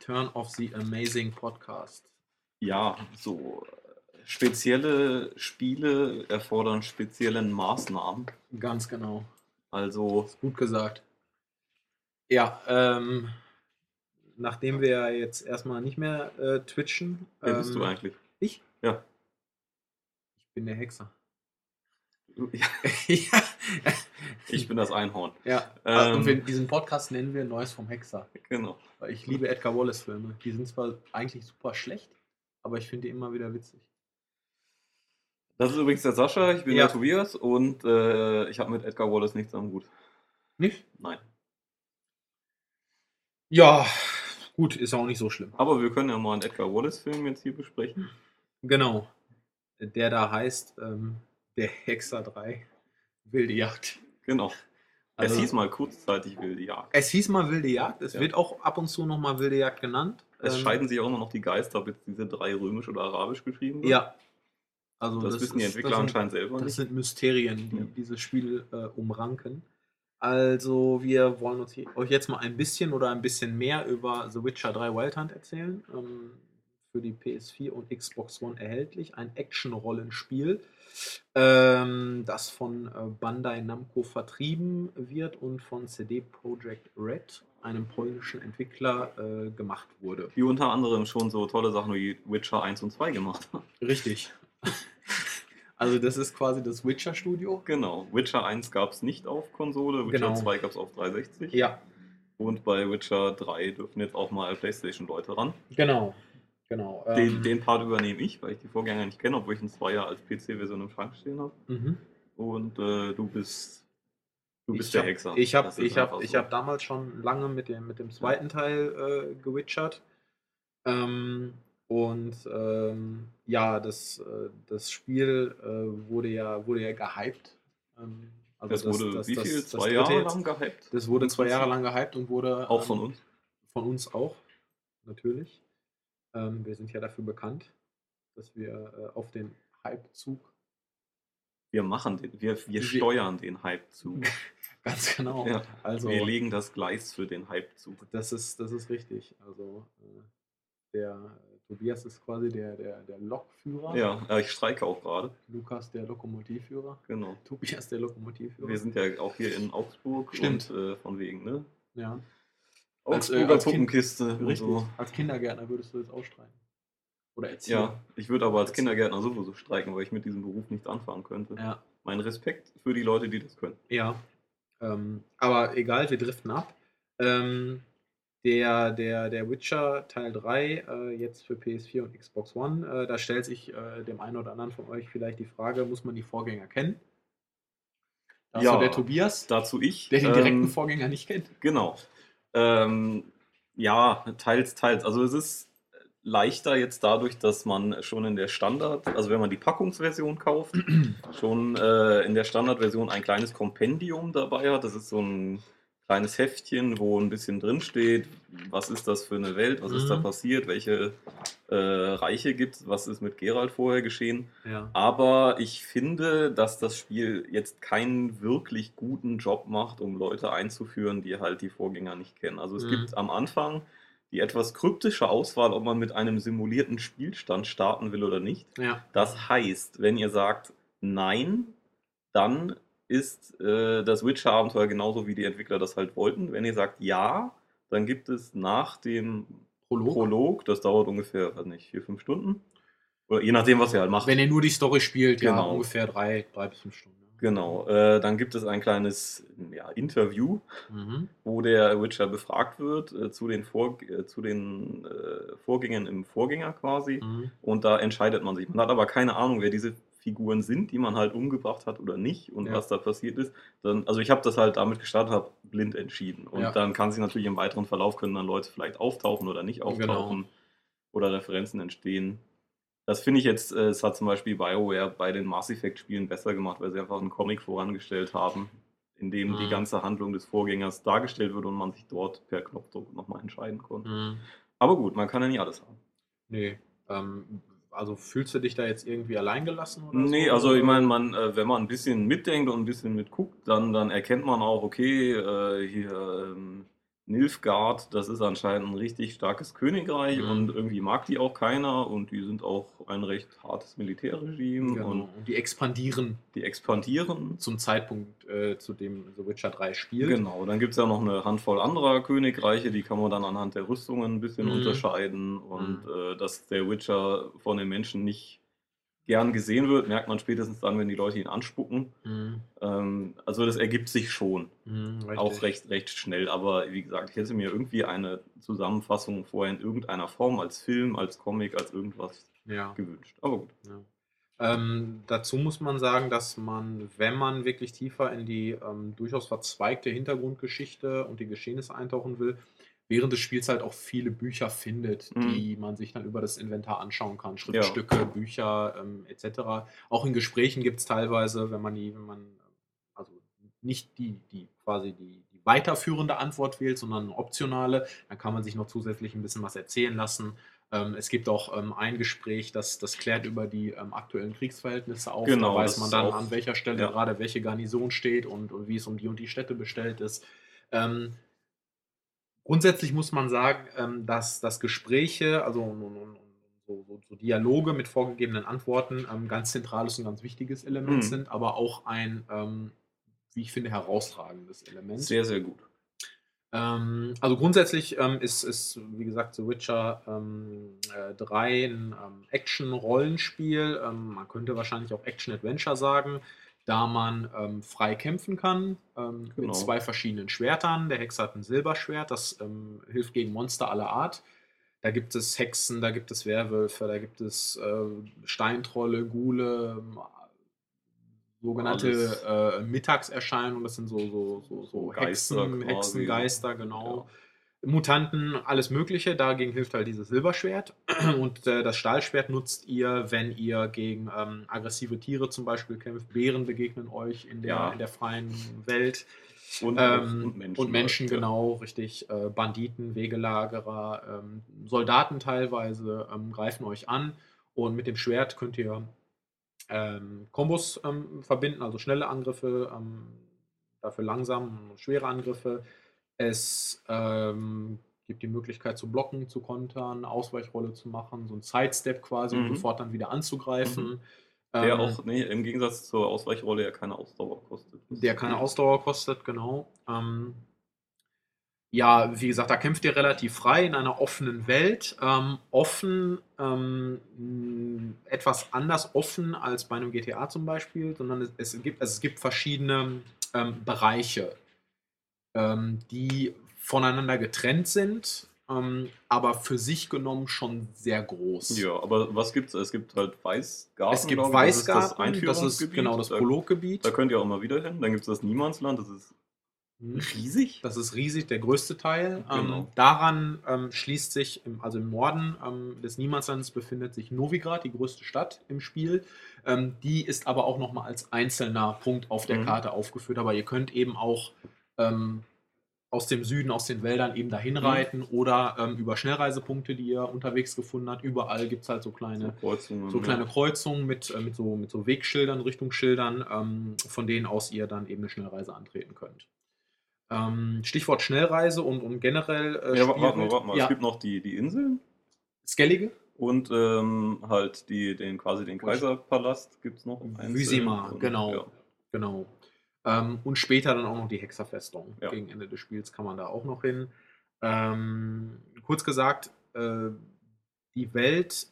Return of the Amazing Podcast. Ja, so äh, spezielle Spiele erfordern spezielle Maßnahmen. Ganz genau. Also, gut gesagt. Ja, ähm, nachdem wir jetzt erstmal nicht mehr äh, twitchen. wer bist du ähm, eigentlich? Ich? Ja. Ich bin der Hexer. Ja, ich bin das Einhorn. Ja, Ähm, und wir, diesen Podcast nennen wir Neues vom Hexer. Genau. Weil ich liebe Edgar Wallace-Filme. Die sind zwar eigentlich super schlecht, aber ich finde die immer wieder witzig. Das ist übrigens der Sascha, ich bin Ja. der Tobias und äh, ich habe mit Edgar Wallace nichts am Hut. Nicht? Nein. Ja, gut, ist auch nicht so schlimm. Aber wir können ja mal einen Edgar Wallace-Film jetzt hier besprechen. Genau. Der da heißt ähm, Der Hexer 3. Wilde Jagd. Genau. Also- es hieß mal kurzzeitig Wilde Jagd. Es hieß mal Wilde Jagd, es Ja. wird auch ab und zu nochmal Wilde Jagd genannt. Es Ähm, scheiden sich auch immer noch die Geister, ob jetzt diese drei römisch oder arabisch geschrieben wird. Ja. Also Das, wissen die Entwickler das sind- anscheinend selber Das nicht. sind Mysterien, die Ja. dieses Spiel äh, umranken. Also, wir wollen uns hier, euch jetzt mal ein bisschen oder ein bisschen mehr über The Witcher 3 Wild Hunt erzählen. Ähm, für die PS4 und Xbox One erhältlich. Ein Action-Rollenspiel, ähm, das von äh, Bandai Namco vertrieben wird und von CD Projekt Red, einem polnischen Entwickler, äh, gemacht wurde. Die unter anderem schon so tolle Sachen wie Witcher 1 und 2 gemacht haben. Richtig. Also, das ist quasi das Witcher-Studio. Genau. Witcher 1 gab es nicht auf Konsole, Witcher Genau. 2 gab es auf 360. Ja, Und bei Witcher 3 dürfen jetzt auch mal PlayStation-Leute ran. Genau, genau. Den, ähm, den Part übernehme ich, weil ich die Vorgänger nicht kenne, obwohl ich einen Zweier als PC-Version im Schrank stehen habe. mhm. Und äh, du bist, du bist ich der hab, Hexer. Ich habe Das ich hab, ich so. hab damals schon lange mit dem, mit dem zweiten Teil äh, gewitchert. Ähm, und ähm, ja, das, äh, das Spiel äh, wurde, ja, wurde ja gehypt. Ähm, also Das wurde wie viel? Zwei Jahre jetzt. lang gehypt? Das wurde zwei Jahre lang gehypt und wurde Auch von ähm, uns. Von uns auch, natürlich. Ähm, wir sind ja dafür bekannt, dass wir äh, auf den Hype-Zug Wir machen den, wir, wir steuern den Hype zu. Ganz genau. Ja. Also, Wir legen das Gleis für den Hype zu. das ist, das ist richtig. Also, äh, der äh, Tobias ist quasi der, der, der Lokführer. Ja, äh, ich streike auch gerade. Lukas der Lokomotivführer. Genau. Tobias der Lokomotivführer. Wir sind ja auch hier in Augsburg Stimmt. und äh, von wegen, ne? ja. Als, äh, als Kind- Puppenkiste und Richtig. so. Als Kindergärtner würdest du jetzt ausstreichen. Oder Erzieher. Ja, ich würde aber als Kindergärtner sowieso streiken, weil ich mit diesem Beruf nichts anfangen könnte. Ja. Mein Respekt für die Leute, die das können. Ja, ähm, aber egal, wir driften ab. Ähm, der, der, der Witcher Teil 3, äh, jetzt für PS4 und Xbox One, äh, da stellt sich äh, dem einen oder anderen von euch vielleicht die Frage, muss man die Vorgänger kennen? Da ist Ja. der Tobias, Dazu ich. der den direkten ähm, Vorgänger nicht kennt. Genau. Ähm, ja, teils, teils. Also es ist leichter jetzt dadurch, dass man schon in der Standard, also wenn man die Packungsversion kauft, schon äh, in der Standardversion ein kleines Kompendium dabei hat. Das ist so ein kleines Heftchen, wo ein bisschen drin steht, was ist das für eine Welt, was ist da Mhm. passiert, welche äh, Reiche gibt es, was ist mit Geralt vorher geschehen. Ja. Aber ich finde, dass das Spiel jetzt keinen wirklich guten Job macht, um Leute einzuführen, die halt die Vorgänger nicht kennen. Also es Mhm. gibt am Anfang die etwas kryptische Auswahl, ob man mit einem simulierten Spielstand starten will oder nicht. ja. Das heißt, wenn ihr sagt Nein, dann ist äh, das Witcher-Abenteuer genauso, wie die Entwickler das halt wollten. Wenn ihr sagt Ja, dann gibt es nach dem Prolog. Prolog, das dauert ungefähr, weiß nicht, vier, fünf Stunden. Oder je nachdem, was ihr halt macht. Wenn ihr nur die Story spielt, ja, Genau. ungefähr drei, drei bis fünf Stunden. Genau, äh, dann gibt es ein kleines ja, Interview, Mhm. wo der Witcher befragt wird äh, zu den, Vor äh, zu den äh, Vorgängern im Vorgänger quasi. Mhm. Und da entscheidet man sich. Man hat aber keine Ahnung, wer diese Figuren sind, die man halt umgebracht hat oder nicht und Ja. was da passiert ist. Dann, also ich habe das halt damit gestartet, habe blind entschieden. Und Ja. dann kann sich natürlich im weiteren Verlauf können dann Leute vielleicht auftauchen oder nicht auftauchen oder Referenzen entstehen. Das finde ich jetzt, äh, es hat zum Beispiel BioWare bei den Mass Effect-Spielen besser gemacht, weil sie einfach einen Comic vorangestellt haben, in dem die Mhm. ganze Handlung des Vorgängers dargestellt wird und man sich dort per Knopfdruck nochmal entscheiden konnte. Mhm. Aber gut, man kann ja nicht alles haben. Nee. Ähm, also fühlst du dich da jetzt irgendwie alleingelassen? Oder Nee, so? also ich meine, man, äh, wenn man ein bisschen mitdenkt und ein bisschen mitguckt, dann, dann erkennt man auch, okay, äh, hier ähm, Nilfgaard, das ist anscheinend ein richtig starkes Königreich Mhm. und irgendwie mag die auch keiner und die sind auch ein recht hartes Militärregime Genau. und Und die expandieren die expandieren. zum Zeitpunkt, äh, zu dem The Witcher 3 spielt. Genau, dann gibt es ja noch eine Handvoll anderer Königreiche, die kann man dann anhand der Rüstungen ein bisschen Mhm. unterscheiden. Und Mhm. äh, dass der Witcher von den Menschen nicht gern gesehen wird, merkt man spätestens dann, wenn die Leute ihn anspucken. Mhm. Ähm, also das ergibt sich schon. Mhm. Auch recht, recht schnell, aber wie gesagt, ich hätte mir irgendwie eine Zusammenfassung vorher in irgendeiner Form, als Film, als Comic, als irgendwas Ja. gewünscht. Aber gut. Ja. Ähm, dazu muss man sagen, dass man, wenn man wirklich tiefer in die ähm, durchaus verzweigte Hintergrundgeschichte und die Geschehnisse eintauchen will, während des Spiels halt auch viele Bücher findet, Mhm. die man sich dann über das Inventar anschauen kann. Schriftstücke, Bücher ähm, etc. Auch in Gesprächen gibt es teilweise, wenn man die, wenn man also nicht die, die quasi die, die weiterführende Antwort wählt, sondern eine optionale, dann kann man sich noch zusätzlich ein bisschen was erzählen lassen. Ähm, es gibt auch ähm, ein Gespräch, das, das klärt über die ähm, aktuellen Kriegsverhältnisse auf. Genau, da weiß man dann, auch- an welcher Stelle ja. gerade welche Garnison steht und, und wie es um die und die Städte bestellt ist. Grundsätzlich muss man sagen, ähm, dass, dass Gespräche, also so, so, Dialoge mit vorgegebenen Antworten ähm, ganz zentrales und ganz wichtiges Element Mhm. sind, aber auch ein, ähm, wie ich finde, herausragendes Element. Sehr, sehr gut. Ähm, also grundsätzlich ist, ist, wie gesagt, The Witcher ähm, äh, 3 ein Action-Rollenspiel. Man könnte wahrscheinlich auch Action-Adventure sagen, da man ähm, frei kämpfen kann ähm, Genau. mit zwei verschiedenen Schwertern. Der Hexer hat ein Silberschwert, das ähm, hilft gegen Monster aller Art. Da gibt es Hexen, da gibt es Werwölfe, da gibt es äh, Steintrolle, Ghule, ähm, sogenannte äh, Mittagserscheinungen, das sind so, so, so, so Geister Hexen. Hexengeister, genau. Mutanten, alles Mögliche. Dagegen hilft halt dieses Silberschwert. Und äh, das Stahlschwert nutzt ihr, wenn ihr gegen ähm, aggressive Tiere zum Beispiel kämpft. Bären begegnen euch in der, Ja. in der freien Welt. Und, Ähm, und Menschen. und Menschen, ja. genau, richtig. Äh, Banditen, Wegelagerer, ähm, Soldaten teilweise ähm, greifen euch an. Und mit dem Schwert könnt ihr ähm, Kombos ähm, verbinden, also schnelle Angriffe, dafür langsam schwere Angriffe. Es ähm, gibt die Möglichkeit zu blocken, zu kontern, Ausweichrolle zu machen, so ein Sidestep quasi, um Mhm. sofort dann wieder anzugreifen. Der Ähm, auch, nee, im Gegensatz zur Ausweichrolle ja keine Ausdauer kostet. der keine Ausdauer kostet, genau. Ähm, ja, wie gesagt, da kämpft ihr relativ frei in einer offenen Welt. Ähm, offen, ähm, etwas anders offen als bei einem GTA zum Beispiel, sondern es, es, gibt, also es gibt verschiedene ähm, Bereiche, ähm, die voneinander getrennt sind, ähm, aber für sich genommen schon sehr groß. Ja, aber was gibt's? Es gibt halt Weißgarten. Es gibt ich, das ist Weißgarten, das ist, genau das Da- Prologgebiet. Da könnt ihr auch mal wieder hin. Dann gibt es das Niemandsland, das ist Mhm. riesig. Das ist riesig, der größte Teil. Genau. Ähm, daran ähm, schließt sich, im, also im Norden ähm, des Niemandslandes befindet sich Novigrad, die größte Stadt im Spiel. Ähm, die ist aber auch nochmal als einzelner Punkt auf der Mhm. Karte aufgeführt. Aber ihr könnt eben auch ähm, aus dem Süden, aus den Wäldern eben dahin reiten oder ähm, über Schnellreisepunkte, die ihr unterwegs gefunden habt. Überall gibt es halt so kleine Kreuzungen. so kleine ja. Kreuzungen mit, äh, mit, so, mit so Wegschildern, Richtungsschildern, ähm, von denen aus ihr dann eben eine Schnellreise antreten könnt. Ähm, Stichwort Schnellreise und, und generell. Äh, Ja, warte mal, warte mal. Ja, Es gibt noch die, die Inseln Skellige? und ähm, halt die, den, quasi den Kaiserpalast gibt es noch. Und, genau. Ja. Genau. Ähm, und später dann auch noch die Hexerfestung. Ja. Gegen Ende des Spiels kann man da auch noch hin. Ähm, kurz gesagt, äh, die Welt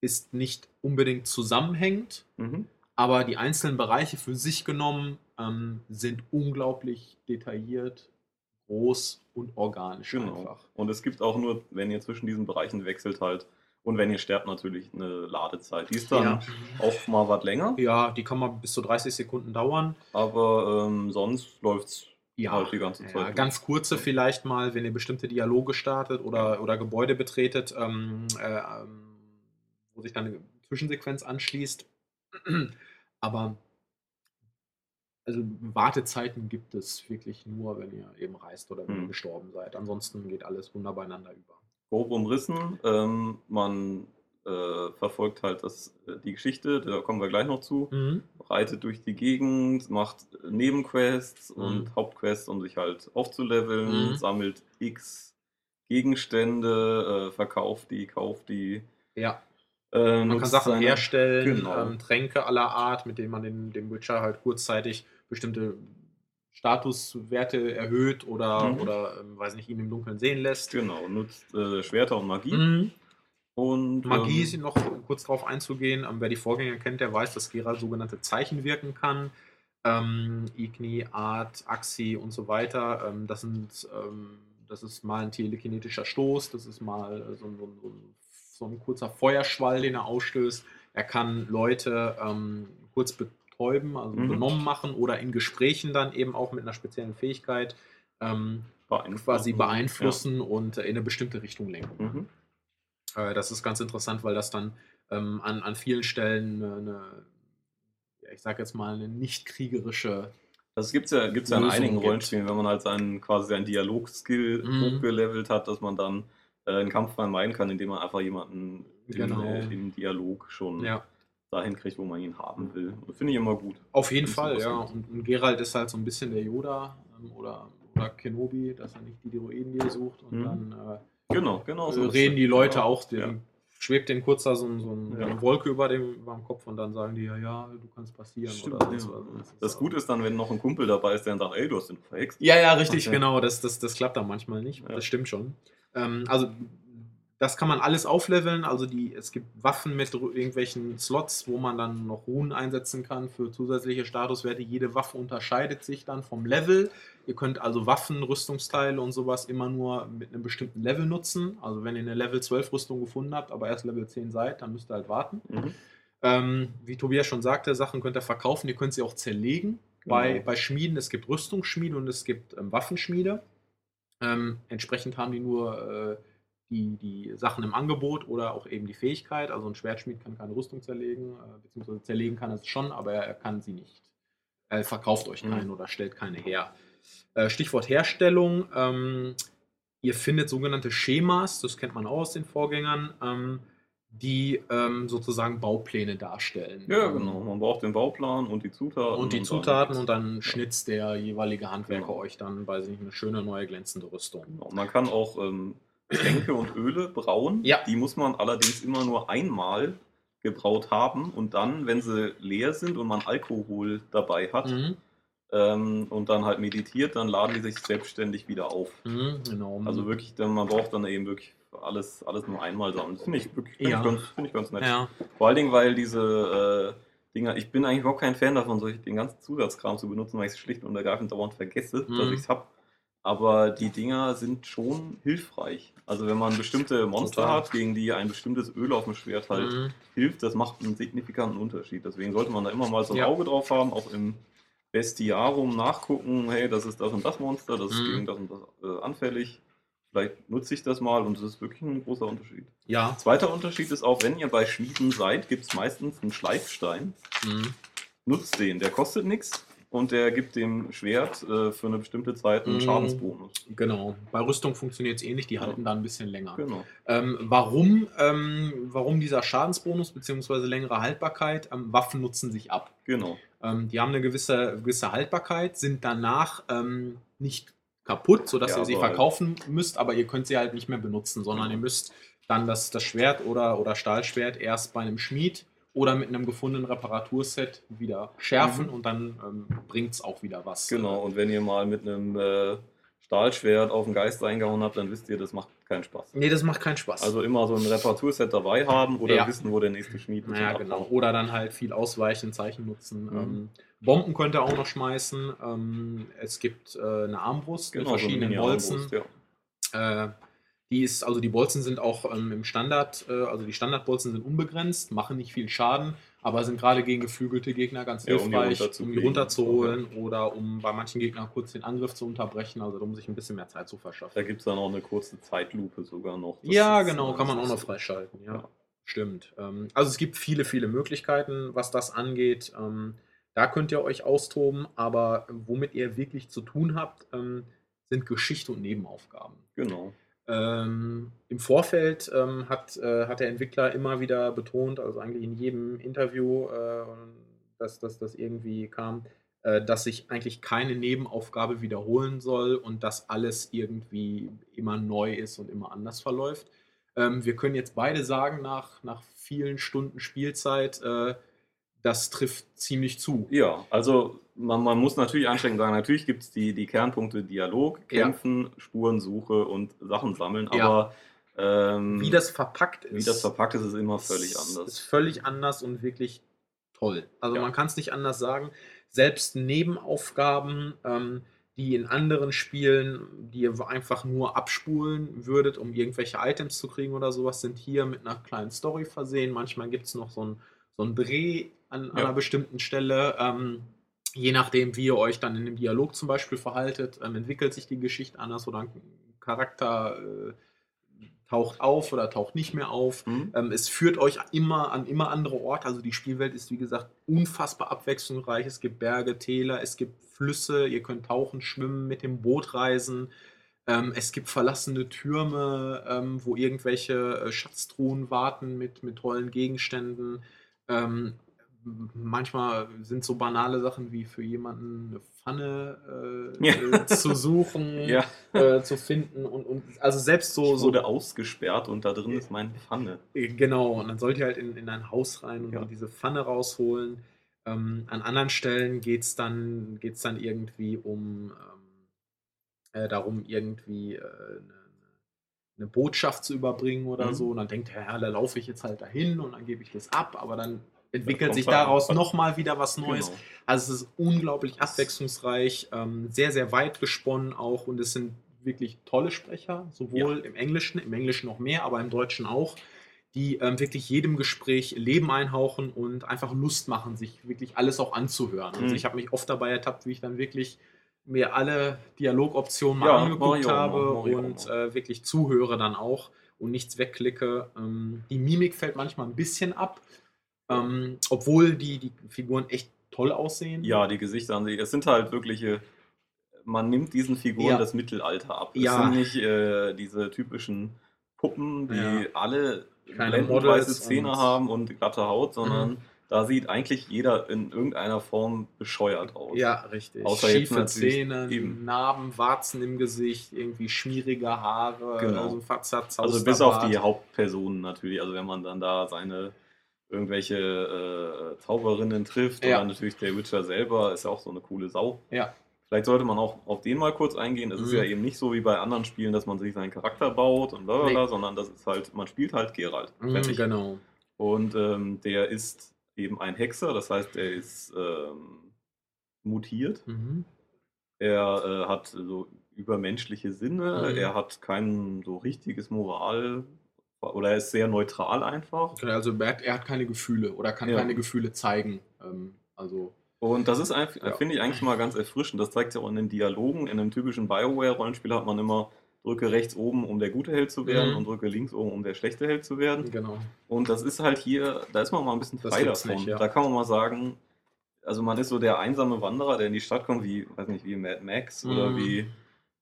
ist nicht unbedingt zusammenhängend, Mhm. aber die einzelnen Bereiche für sich genommen ähm, sind unglaublich detailliert, groß und organisch Genau. einfach. Und es gibt auch nur, wenn ihr zwischen diesen Bereichen wechselt halt und wenn ihr sterbt natürlich eine Ladezeit. Die ist dann Ja. auch mal was länger, Ja, die kann mal bis zu 30 Sekunden dauern. aber ähm, sonst läuft's Ja, halt die ganze Zeit. ja ganz kurze vielleicht mal, wenn ihr bestimmte Dialoge startet oder, oder Gebäude betretet, ähm, äh, ähm, wo sich dann eine Zwischensequenz anschließt. Aber also Wartezeiten gibt es wirklich nur, wenn ihr eben reist oder wenn ihr Hm. gestorben seid. Ansonsten geht alles wunderbar ineinander über. Grob umrissen. Ähm, man äh, verfolgt halt das, äh, die Geschichte, da kommen wir gleich noch zu. Mhm. Reitet durch die Gegend, macht Nebenquests Mhm. und Hauptquests, um sich halt aufzuleveln, Mhm. sammelt X Gegenstände, äh, verkauft die, kauft die. Ja, Äh, man kann Sachen seine- herstellen, Genau. ähm, Tränke aller Art, mit denen man den, dem Witcher halt kurzzeitig bestimmte Statuswerte erhöht oder, Mhm. oder ähm, weiß nicht, ihn im Dunkeln sehen lässt. Genau, nutzt äh, Schwerter und Magie. Mhm. Und, Magie, ähm, noch kurz darauf einzugehen, ähm, wer die Vorgänger kennt, der weiß, dass Geralt sogenannte Zeichen wirken kann. Ähm, Igni, Art, Axi und so weiter. Ähm, das sind, ähm, das ist mal ein telekinetischer Stoß, das ist mal äh, so, ein- so, ein- so, ein- kurzer Feuerschwall, den er ausstößt. Er kann Leute ähm, kurz betäuben, also Mhm. benommen machen oder in Gesprächen dann eben auch mit einer speziellen Fähigkeit ähm, beeinflussen. quasi beeinflussen und äh, in eine bestimmte Richtung lenken. Ja. Mhm. Äh, das ist ganz interessant, weil das dann ähm, an, an vielen Stellen eine, eine ja, ich sag jetzt mal, eine nicht kriegerische. Das gibt es ja, gibt's ja in einigen gibt. Rollenspielen, wenn man halt seinen, quasi seinen Dialog-Skill Mhm. hochgelevelt hat, dass man dann äh, einen Kampf vermeiden kann, indem man einfach jemanden Genau. im, äh, im Dialog schon Ja, dahin kriegt, wo man ihn haben will. Das finde ich immer gut. auf jeden Fall, ja. Und, und Geralt ist halt so ein bisschen der Yoda ähm, oder, oder Kenobi, dass er nicht die Droiden, die er sucht. Und Mhm. dann Genau, genau. äh, so reden die Leute Genau. auch, den, Ja. schwebt denen kurz da so, so ein- Ja. eine Wolke über dem, über dem Kopf und dann sagen die, ja, ja, du kannst passieren. Stimmt, oder ja. sonst was. Das. Gute ist dann, wenn noch ein Kumpel dabei ist, der dann sagt, ey, du hast den verhext. Ja, ja, richtig, Okay. genau. Das, das, das klappt dann manchmal nicht. Ja. Das stimmt schon. Ähm, also, das kann man alles aufleveln. Also, die, es gibt Waffen mit irgendwelchen Slots, wo man dann noch Runen einsetzen kann für zusätzliche Statuswerte. Jede Waffe unterscheidet sich dann vom Level. Ihr könnt also Waffen, Rüstungsteile und sowas immer nur mit einem bestimmten Level nutzen. Also, wenn ihr eine Level 12 Rüstung gefunden habt, aber erst Level 10 seid, dann müsst ihr halt warten. Mhm. Ähm, wie Tobias schon sagte, Sachen könnt ihr verkaufen, ihr könnt sie auch zerlegen. Bei, Genau. bei Schmieden, es gibt Rüstungsschmiede und es gibt ähm, Waffenschmiede. Ähm, entsprechend haben die nur äh, die, die Sachen im Angebot oder auch eben die Fähigkeit. Also ein Schwertschmied kann keine Rüstung zerlegen, äh, beziehungsweise zerlegen kann er es schon, aber er, er kann sie nicht. Er verkauft euch Mhm. keinen oder stellt keine her. Äh, Stichwort Herstellung. Ähm, ihr findet sogenannte Schemas, das kennt man auch aus den Vorgängern, ähm, die ähm, sozusagen Baupläne darstellen. Ja, Ähm, genau. Man braucht den Bauplan und die Zutaten. und die dann Zutaten geht's. und dann schnitzt der jeweilige Handwerker Genau. euch dann, weiß ich nicht, eine schöne neue glänzende Rüstung. Genau. Man kann auch ähm, Tränke und Öle brauen. Ja. Die muss man allerdings immer nur einmal gebraut haben und dann, wenn sie leer sind und man Alkohol dabei hat Mhm. ähm, und dann halt meditiert, dann laden die sich selbstständig wieder auf. Mhm, genau. Also wirklich, dann, man braucht dann eben wirklich alles, alles nur einmal sammeln. Das finde ich wirklich finde Ja. ich ganz, finde ich ganz nett. Ja, Vor allen Dingen, weil diese äh, Dinger, ich bin eigentlich überhaupt kein Fan davon, solch, den ganzen Zusatzkram zu benutzen, weil ich es schlicht und ergreifend dauernd vergesse, Mhm. dass ich es habe. Aber die Dinger sind schon hilfreich. Also wenn man bestimmte Monster Total. hat, gegen die ein bestimmtes Öl auf dem Schwert halt Mhm. hilft, das macht einen signifikanten Unterschied. Deswegen sollte man da immer mal so ein Ja. Auge drauf haben, auch im Bestiarum nachgucken, hey, das ist das und das Monster, das ist Mhm. gegen das und das äh, anfällig. Vielleicht nutze ich das mal und es ist wirklich ein großer Unterschied. ja. Zweiter Unterschied ist auch, wenn ihr bei Schmieden seid, gibt es meistens einen Schleifstein. Mhm. Nutzt den, der kostet nichts und der gibt dem Schwert äh, für eine bestimmte Zeit einen Mhm. Schadensbonus. Genau. Bei Rüstung funktioniert es ähnlich, die halten da ein bisschen länger. Genau. Ähm, warum, ähm, warum dieser Schadensbonus bzw. längere Haltbarkeit? Ähm, Waffen nutzen sich ab. Genau. Ähm, die haben eine gewisse, gewisse Haltbarkeit, sind danach ähm, nicht kaputt, sodass Ja, ihr sie verkaufen müsst, aber ihr könnt sie halt nicht mehr benutzen, sondern Genau. ihr müsst dann das, das Schwert oder, oder Stahlschwert erst bei einem Schmied oder mit einem gefundenen Reparaturset wieder schärfen Mhm. und dann ähm, bringt es auch wieder was. Genau. Und wenn ihr mal mit einem äh, Stahlschwert auf den Geist eingehauen habt, dann wisst ihr, das macht keinen Spaß. Nee, das macht keinen Spaß. Also immer so ein Reparaturset dabei haben oder Ja. wissen, wo der nächste Schmied ist. Ja, genau. Oder dann halt viel ausweichen, Zeichen nutzen. Mhm. Ähm, Bomben könnt ihr auch noch schmeißen. Ähm, es gibt äh, eine Armbrust Genau, mit so verschiedenen Bolzen. Mini-Armbrust, Ja. Äh, die ist, also die Bolzen sind auch ähm, im Standard, äh, also die Standardbolzen sind unbegrenzt, machen nicht viel Schaden, aber sind gerade gegen geflügelte Gegner ganz Ja, um die hilfreich, um die runterzuholen oder um bei manchen Gegnern kurz den Angriff zu unterbrechen, also um sich ein bisschen mehr Zeit zu Da verschaffen. gibt es dann auch eine kurze Zeitlupe sogar noch. Das Ja, genau, kann man auch noch freischalten, ja. Ja. Stimmt. Ähm, also es gibt viele, viele Möglichkeiten, was das angeht. Ähm, da könnt ihr euch austoben, aber womit ihr wirklich zu tun habt, ähm, sind Geschichte und Nebenaufgaben. Genau. Ähm, Im Vorfeld ähm, hat, äh, hat der Entwickler immer wieder betont, also eigentlich in jedem Interview, äh, dass, das irgendwie kam, äh, dass sich eigentlich keine Nebenaufgabe wiederholen soll und dass alles irgendwie immer neu ist und immer anders verläuft. Ähm, wir können jetzt beide sagen, nach, nach vielen Stunden Spielzeit, äh, das trifft ziemlich zu. Ja, also man, man muss natürlich anstrengend sagen, natürlich gibt es die, die Kernpunkte Dialog, Kämpfen, ja. Spurensuche und Sachen sammeln, aber ja. ähm, wie das verpackt ist. Wie das verpackt ist, ist immer völlig anders. Ist völlig anders und wirklich toll. Also ja. man kann es nicht anders sagen. Selbst Nebenaufgaben, ähm, die in anderen Spielen, die ihr einfach nur abspulen würdet, um irgendwelche Items zu kriegen oder sowas, sind hier mit einer kleinen Story versehen. Manchmal gibt es noch so ein, so ein Dreh an, ja. einer bestimmten Stelle. Ähm, je nachdem, wie ihr euch dann in dem Dialog zum Beispiel verhaltet, ähm, entwickelt sich die Geschichte anders oder ein Charakter äh, taucht auf oder taucht nicht mehr auf. Mhm. Ähm, es führt euch immer an immer andere Orte. Also die Spielwelt ist, wie gesagt, unfassbar abwechslungsreich. Es gibt Berge, Täler, es gibt Flüsse, ihr könnt tauchen, schwimmen, mit dem Boot reisen. Ähm, es gibt verlassene Türme, ähm, wo irgendwelche äh, Schatztruhen warten mit, mit tollen Gegenständen. Manchmal sind so banale Sachen wie für jemanden eine Pfanne äh, ja. zu suchen, ja. äh, zu finden und, und also selbst so. Ich wurde so, ausgesperrt und da drin ist meine Pfanne. Äh, genau, und dann sollt ihr halt in, in ein Haus rein und ja. diese Pfanne rausholen. Ähm, an anderen Stellen geht es dann, geht's dann irgendwie um ähm, äh, darum, irgendwie äh, eine, eine Botschaft zu überbringen oder mhm. so. Und dann denkt er, ja, da laufe ich jetzt halt dahin und dann gebe ich das ab, aber dann entwickelt sich daraus nochmal wieder was Neues. Genau. Also es ist unglaublich abwechslungsreich, ähm, sehr, sehr weit gesponnen auch und es sind wirklich tolle Sprecher, sowohl ja. im Englischen, im Englischen noch mehr, aber im Deutschen auch, die ähm, wirklich jedem Gespräch Leben einhauchen und einfach Lust machen, sich wirklich alles auch anzuhören. Also mhm. ich habe mich oft dabei ertappt, wie ich dann wirklich mir alle Dialogoptionen mal ja, angeguckt habe und äh, wirklich zuhöre dann auch und nichts wegklicke. Ähm, die Mimik fällt manchmal ein bisschen ab, ähm, obwohl die, die Figuren echt toll aussehen. Ja, die Gesichter an sich. Es sind halt wirkliche. Man nimmt diesen Figuren ja. das Mittelalter ab. Es ja. sind nicht äh, diese typischen Puppen, die ja. alle blendendweiße Zähne haben und glatte Haut, sondern mhm. da sieht eigentlich jeder in irgendeiner Form bescheuert aus. Ja, richtig. Außer Schiefe Zähne, eben. Narben, Warzen im Gesicht, irgendwie schmierige Haare, genau. also, also bis auf die Hauptpersonen natürlich. Also wenn man dann da seine irgendwelche äh, Zauberinnen trifft ja. oder natürlich der Witcher selber ist ja auch so eine coole Sau. Ja. Vielleicht sollte man auch auf den mal kurz eingehen. Es mhm. ist ja eben nicht so wie bei anderen Spielen, dass man sich seinen Charakter baut und bla nee. sondern das ist halt, man spielt halt Geralt. Mhm, genau. Und ähm, der ist eben ein Hexer, das heißt, er ist ähm, mutiert. Mhm. Er äh, hat so übermenschliche Sinne, mhm. er hat kein so richtiges Moral, oder er ist sehr neutral einfach. Okay, also er hat, er hat keine Gefühle oder kann ja. keine Gefühle zeigen. Ähm, also und das ist ja. finde ich eigentlich mal ganz erfrischend. Das zeigt sich auch in den Dialogen. In einem typischen Bioware-Rollenspiel hat man immer drücke rechts oben, um der gute Held zu werden mhm. und drücke links oben, um der schlechte Held zu werden. Genau. Und das ist halt hier, da ist man mal ein bisschen frei davon. Nicht, ja. Da kann man mal sagen, also man ist so der einsame Wanderer, der in die Stadt kommt, wie, weiß nicht, wie Mad Max mhm. oder wie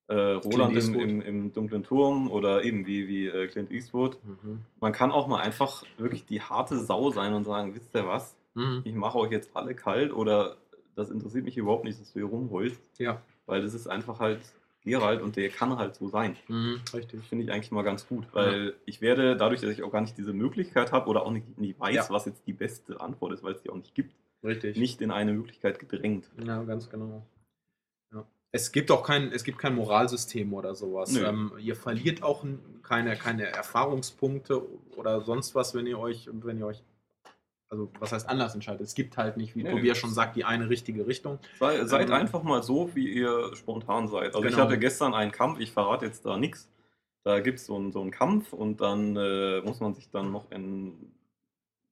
äh, Roland im, im, im, dunklen Turm oder eben wie, wie äh, Clint Eastwood. Mhm. Man kann auch mal einfach wirklich die harte Sau sein und sagen, wisst ihr was, mhm. ich mache euch jetzt alle kalt oder das interessiert mich überhaupt nicht, dass du hier rumholst. Ja. Weil das ist einfach halt Gerald und der kann halt so sein. Mhm, richtig. Finde ich eigentlich mal ganz gut, weil ja. ich werde dadurch, dass ich auch gar nicht diese Möglichkeit habe oder auch nicht, nicht weiß, ja. was jetzt die beste Antwort ist, weil es die auch nicht gibt, richtig. nicht in eine Möglichkeit gedrängt. Ja, ganz genau. Es gibt auch kein, es gibt kein Moralsystem oder sowas. Ähm, ihr verliert auch keine, keine Erfahrungspunkte oder sonst was, wenn ihr euch, wenn ihr euch, also was heißt anders entscheidet. Es gibt halt nicht, wie nee, Tobias schon sagt, die eine richtige Richtung. Sei, seid ähm, einfach mal so, wie ihr spontan seid. Also genau. ich hatte gestern einen Kampf, ich verrate jetzt da nichts. Da gibt es so einen, so einen Kampf und dann äh, muss man sich dann noch in,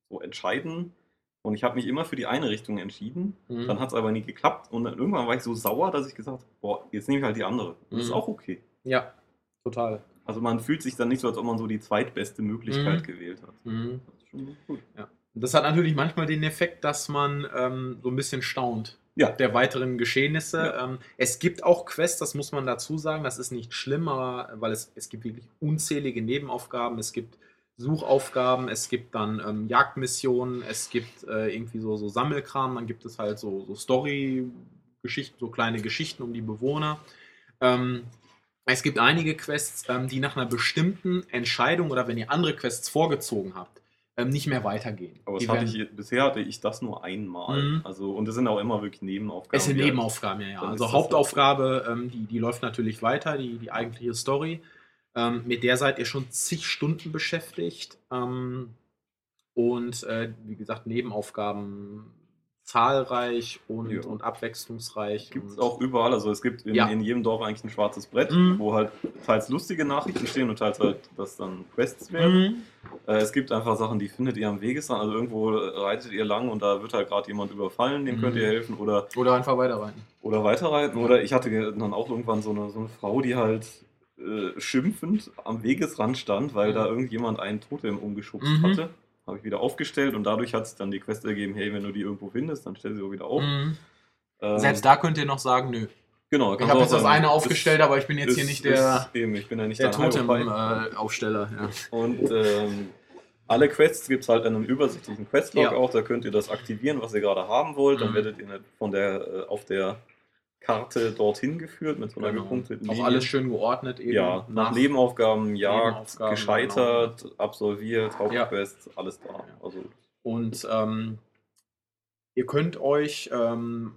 so entscheiden und ich habe mich immer für die eine Richtung entschieden. Mhm. Dann hat es aber nie geklappt. Und dann irgendwann war ich so sauer, dass ich gesagt habe, boah, jetzt nehme ich halt die andere. Das mhm. ist auch okay. Ja, total. Also man fühlt sich dann nicht so, als ob man so die zweitbeste Möglichkeit mhm. gewählt hat. Mhm. Das ist schon gut. Ja. Das hat natürlich manchmal den Effekt, dass man ähm, so ein bisschen staunt, Ja. der weiteren Geschehnisse. Ja. Ähm, es gibt auch Quests, das muss man dazu sagen, das ist nicht schlimm, aber weil es, es gibt wirklich unzählige Nebenaufgaben, es gibt Suchaufgaben, es gibt dann ähm, Jagdmissionen, es gibt äh, irgendwie so, so Sammelkram, dann gibt es halt so, so Story-Geschichten, so kleine Geschichten um die Bewohner. Ähm, es gibt einige Quests, ähm, die nach einer bestimmten Entscheidung oder wenn ihr andere Quests vorgezogen habt, ähm, nicht mehr weitergehen. Aber hatte ich, bisher hatte ich das nur einmal. Mhm. Also, und das sind auch immer wirklich Nebenaufgaben. Es sind halt- Nebenaufgaben, ja, ja. Also Hauptaufgabe, ähm, die, die läuft natürlich weiter, die, die eigentliche Story. Ähm, mit der seid ihr schon zig Stunden beschäftigt. Ähm, und äh, wie gesagt, Nebenaufgaben zahlreich und, Ja. und abwechslungsreich. Gibt es auch überall. Also es gibt in, Ja. in jedem Dorf eigentlich ein schwarzes Brett, Mhm. wo halt teils lustige Nachrichten stehen und teils halt, dass dann Quests werden. Mhm. Äh, es gibt einfach Sachen, die findet ihr am Wegesrand. Also irgendwo reitet ihr lang und da wird halt gerade jemand überfallen, dem Mhm. könnt ihr helfen. Oder Oder einfach weiterreiten. oder weiterreiten. Oder ich hatte dann auch irgendwann so eine, so eine Frau, die halt äh, schimpfend am Wegesrand stand, weil Mhm. da irgendjemand einen Totem umgeschubst Mhm. hatte. Habe ich wieder aufgestellt und dadurch hat es dann die Quest ergeben, hey, wenn du die irgendwo findest, dann stell sie auch wieder auf. Mhm. Ähm, Selbst da könnt ihr noch sagen, nö. genau, Ich habe du jetzt das sagen, eine ist- aufgestellt, aber ich bin jetzt hier ist- nicht der, ist eben, ich bin ja nicht der. Totem-Aufsteller. ja. Und ähm, alle Quests gibt es halt in einem übersichtlichen Questlog Ja. auch. Da könnt ihr das aktivieren, was ihr gerade haben wollt. Dann Mhm. werdet ihr von der, äh, auf der Karte dorthin geführt mit so einer Genau. gepunkteten Auch Linie. alles schön geordnet eben. ja, nach Nebenaufgaben, Jagd, Nebenaufgaben, gescheitert, absolviert, Hauptquest, alles da. Ja. Also, Und ähm, ihr könnt euch ähm,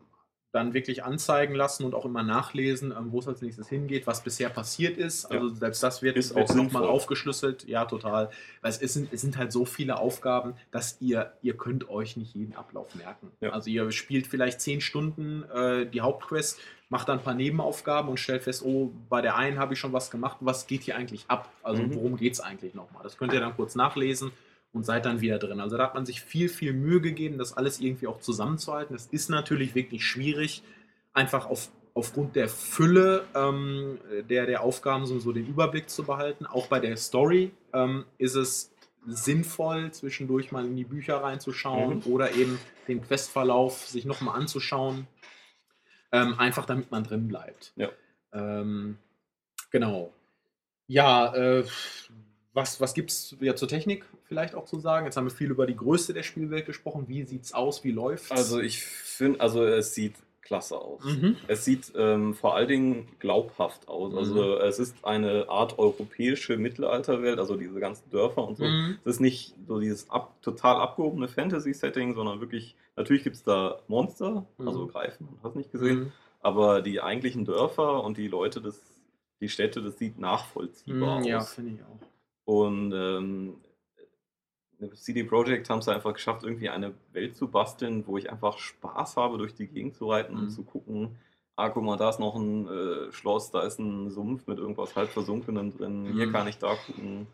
dann wirklich anzeigen lassen und auch immer nachlesen, ähm, wo es als nächstes hingeht, was bisher passiert ist. Also selbst das wird, Ist auch nochmal aufgeschlüsselt. Ja, total. Weil es, ist, es sind halt so viele Aufgaben, dass ihr, ihr könnt euch nicht jeden Ablauf merken. Ja. Also ihr spielt vielleicht zehn Stunden äh, die Hauptquest, macht dann ein paar Nebenaufgaben und stellt fest, oh, bei der einen habe ich schon was gemacht. Was geht hier eigentlich ab? Also Mhm. worum geht es eigentlich nochmal? Das könnt ihr dann kurz nachlesen und seid dann wieder drin. Also da hat man sich viel, viel Mühe gegeben, das alles irgendwie auch zusammenzuhalten. Es ist natürlich wirklich schwierig, einfach auf, aufgrund der Fülle ähm, der, der Aufgaben so, so den Überblick zu behalten. Auch bei der Story ähm, ist es sinnvoll, zwischendurch mal in die Bücher reinzuschauen Mhm. oder eben den Questverlauf sich nochmal anzuschauen. Ähm, einfach damit man drin bleibt. Ja. Ähm, genau. Ja, äh, was, was gibt es wieder zur Technik vielleicht auch zu sagen? Jetzt haben wir viel über die Größe der Spielwelt gesprochen. Wie sieht es aus? Wie läuft also ich finde, also es sieht klasse aus. Mhm. Es sieht ähm, vor allen Dingen glaubhaft aus. Mhm. Also es ist eine Art europäische Mittelalterwelt, also diese ganzen Dörfer und so. Mhm. Es ist nicht so dieses ab, total abgehobene Fantasy-Setting, sondern wirklich, natürlich gibt es da Monster, also Mhm. Greifen, hast nicht gesehen, Mhm. aber die eigentlichen Dörfer und die Leute, das, die Städte, das sieht nachvollziehbar Mhm, Ja, aus. finde ich auch. Und ähm, CD Projekt haben es einfach geschafft, irgendwie eine Welt zu basteln, wo ich einfach Spaß habe, durch die Gegend zu reiten und Mhm. zu gucken, ah, guck mal, da ist noch ein äh, Schloss, da ist ein Sumpf mit irgendwas halb Versunkenem drin, hier Mhm. kann ich da gucken,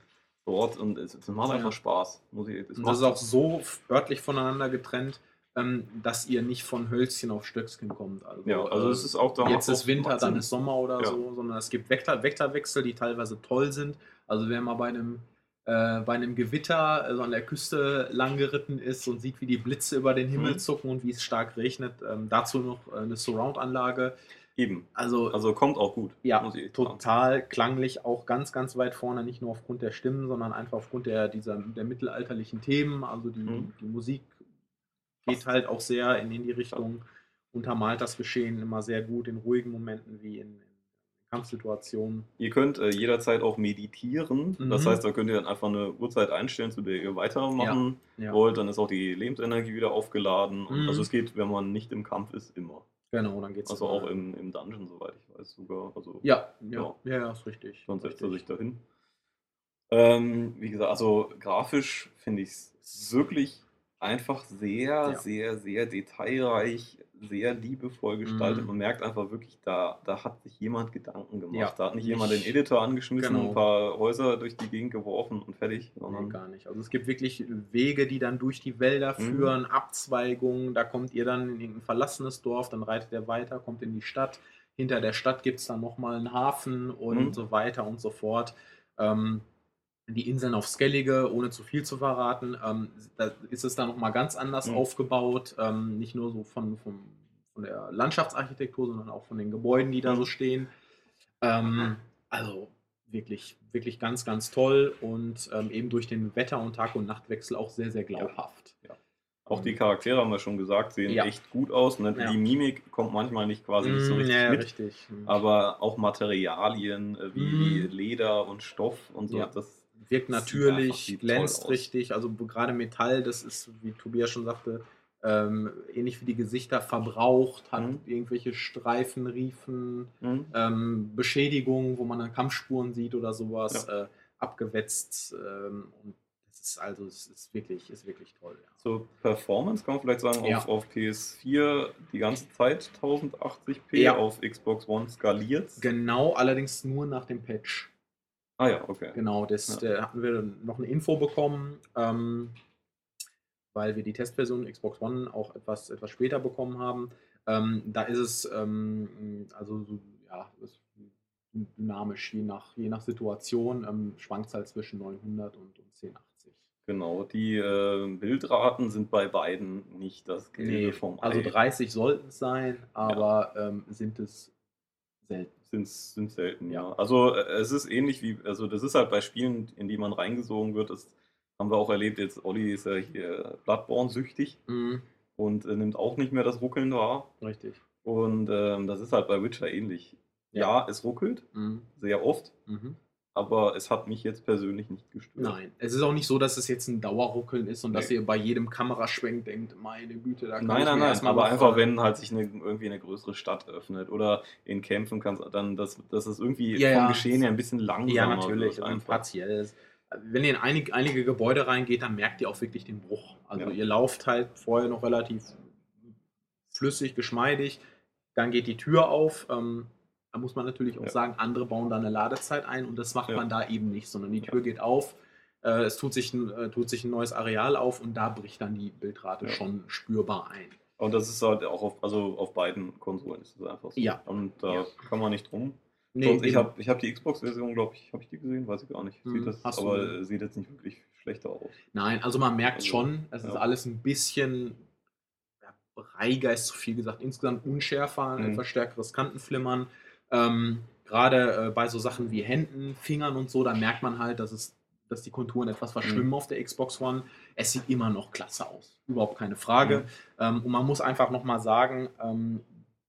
dort und es, es macht Ja. einfach Spaß. Muss ich, es Und macht das ist auch so örtlich voneinander getrennt, ähm, dass ihr nicht von Hölzchen auf Stöckskin kommt. Also, ja, also äh, es ist auch da jetzt ist Winter, dann ist Sommer oder Ja. so, sondern es gibt Vektor, Vektorwechsel, die teilweise toll sind. Also wer mal bei einem, äh, bei einem Gewitter äh, so an der Küste lang geritten ist und sieht, wie die Blitze über den Himmel Mhm. zucken und wie es stark regnet, ähm, dazu noch äh, eine Surround-Anlage. Eben, Also, also kommt auch gut. ja, total klanglich, auch ganz, ganz weit vorne, nicht nur aufgrund der Stimmen, sondern einfach aufgrund der, dieser, der mittelalterlichen Themen. Also die, Mhm. die Musik geht halt auch sehr in, in die Richtung, untermalt das Geschehen immer sehr gut in ruhigen Momenten wie in Kampfsituationen. Ihr könnt äh, jederzeit auch meditieren. Das Mhm. heißt, da könnt ihr dann einfach eine Uhrzeit einstellen, zu der ihr weitermachen Ja, wollt. Dann ist auch die Lebensenergie wieder aufgeladen. Mhm. Also es geht, wenn man nicht im Kampf ist, immer. genau, dann geht's. Also auch im, im Dungeon, soweit ich weiß sogar. Also Ja, ja, Ja. ja, ja, ist richtig. dann setzt er sich dahin. Ähm, wie gesagt, also grafisch finde ich es wirklich einfach sehr, Ja. sehr, sehr detailreich, sehr liebevoll gestaltet. Mhm. Man merkt einfach wirklich, da, da hat sich jemand Gedanken gemacht. Ja, da hat nicht nicht- jemand den Editor angeschmissen, Genau. ein paar Häuser durch die Gegend geworfen und fertig. Nee, Sondern gar nicht. Also es gibt wirklich Wege, die dann durch die Wälder Mhm. führen, Abzweigungen, da kommt ihr dann in irgendein verlassenes Dorf, dann reitet ihr weiter, kommt in die Stadt. Hinter der Stadt gibt es dann nochmal einen Hafen und Mhm. so weiter und so fort. Ähm, die Inseln auf Skellige, ohne zu viel zu verraten, ähm, da ist es dann nochmal ganz anders Mhm. aufgebaut. Ähm, nicht nur so von, vom, von der Landschaftsarchitektur, sondern auch von den Gebäuden, die da so stehen. Ähm, also wirklich, wirklich ganz, ganz toll und ähm, eben durch den Wetter- und Tag- und Nachtwechsel auch sehr, sehr glaubhaft. Ja. Auch die Charaktere haben wir schon gesagt, sehen Ja. echt gut aus. Ne? Ja. Die Mimik kommt manchmal nicht quasi nicht so Mm, richtig ja, mit. richtig. Aber auch Materialien äh, wie Mhm. Leder und Stoff und so, das wirkt natürlich, glänzt richtig. Also gerade Metall, das ist, wie Tobias schon sagte, ähm, ähnlich wie die Gesichter verbraucht, hat Mhm. irgendwelche Streifen, Riefen, hm? ähm, Beschädigungen, wo man dann Kampfspuren sieht oder sowas, äh, abgewetzt. Ähm, und das ist also, es ist wirklich, ist wirklich toll. Ja. Zur Performance kann man vielleicht sagen, Ja. auf, auf PS4 die ganze Zeit 1080p, Ja. auf Xbox One skaliert. Genau, allerdings nur nach dem Patch. Ah ja, okay. Genau, das Ja. da hatten wir noch eine Info bekommen, ähm, weil wir die Testversion Xbox One auch etwas, etwas später bekommen haben. Ähm, da ist es ähm, also so, ja, dynamisch, je nach, je nach Situation, ähm, schwankt es halt zwischen 900 und, und 1080. Genau, die äh, Bildraten sind bei beiden nicht das Gelbe Nee, vom also Ei. 30 sollten es sein, aber ähm, sind es selten. Sind, sind selten, ja. Ja. Also äh, es ist ähnlich wie, also das ist halt bei Spielen, in die man reingesogen wird, das haben wir auch erlebt, jetzt Olli ist ja hier Bloodborne süchtig Mhm, und äh, nimmt auch nicht mehr das Ruckeln wahr. richtig. Und ähm, das ist halt bei Witcher ähnlich. Ja, es ruckelt, Mhm, sehr oft, mhm. Aber es hat mich jetzt persönlich nicht gestört. Nein, es ist auch nicht so, dass es jetzt ein Dauerruckeln ist und dass Nee. ihr bei jedem Kameraschwenk denkt, meine Güte, da kann Nein, ich nein, mir nein, erstmal aber einfach, wenn halt sich eine, irgendwie eine größere Stadt öffnet oder in Kämpfen kannst, dann, dass, dass es irgendwie Ja, vom ja. Geschehen her ein bisschen langsamer Ja, natürlich, wird einfach. partiell. Wenn ihr in einig, einige Gebäude reingeht, dann merkt ihr auch wirklich den Bruch. Also Ja. ihr lauft halt vorher noch relativ flüssig, geschmeidig, dann geht die Tür auf. Ähm, da muss man natürlich auch Ja. sagen, andere bauen da eine Ladezeit ein und das macht Ja. man da eben nicht, sondern die Ja. Tür geht auf, äh, es tut sich, ein, äh, tut sich ein neues Areal auf und da bricht dann die Bildrate Ja. schon spürbar ein. Und das ist halt auch auf, also auf beiden Konsolen ist es einfach so. Ja. Und da Ja. kann man nicht drum. Nee, Sonst, ich habe ich hab die Xbox-Version, glaube ich, habe ich die gesehen? Weiß ich gar nicht. Hm, Sieht das, hast du. aber äh, sieht jetzt nicht wirklich schlechter aus. Nein, also man merkt Also, schon, es ist ja. alles ein bisschen ja, breiger, ist zu viel gesagt, insgesamt unschärfer, ein Mhm. etwas stärkeres Kantenflimmern. Ähm, Gerade äh, bei so Sachen wie Händen, Fingern und so, da merkt man halt, dass, es, dass die Konturen etwas verschwimmen Mhm. auf der Xbox One. Es sieht immer noch klasse aus, überhaupt keine Frage. Mhm. Ähm, und man muss einfach nochmal sagen, ähm,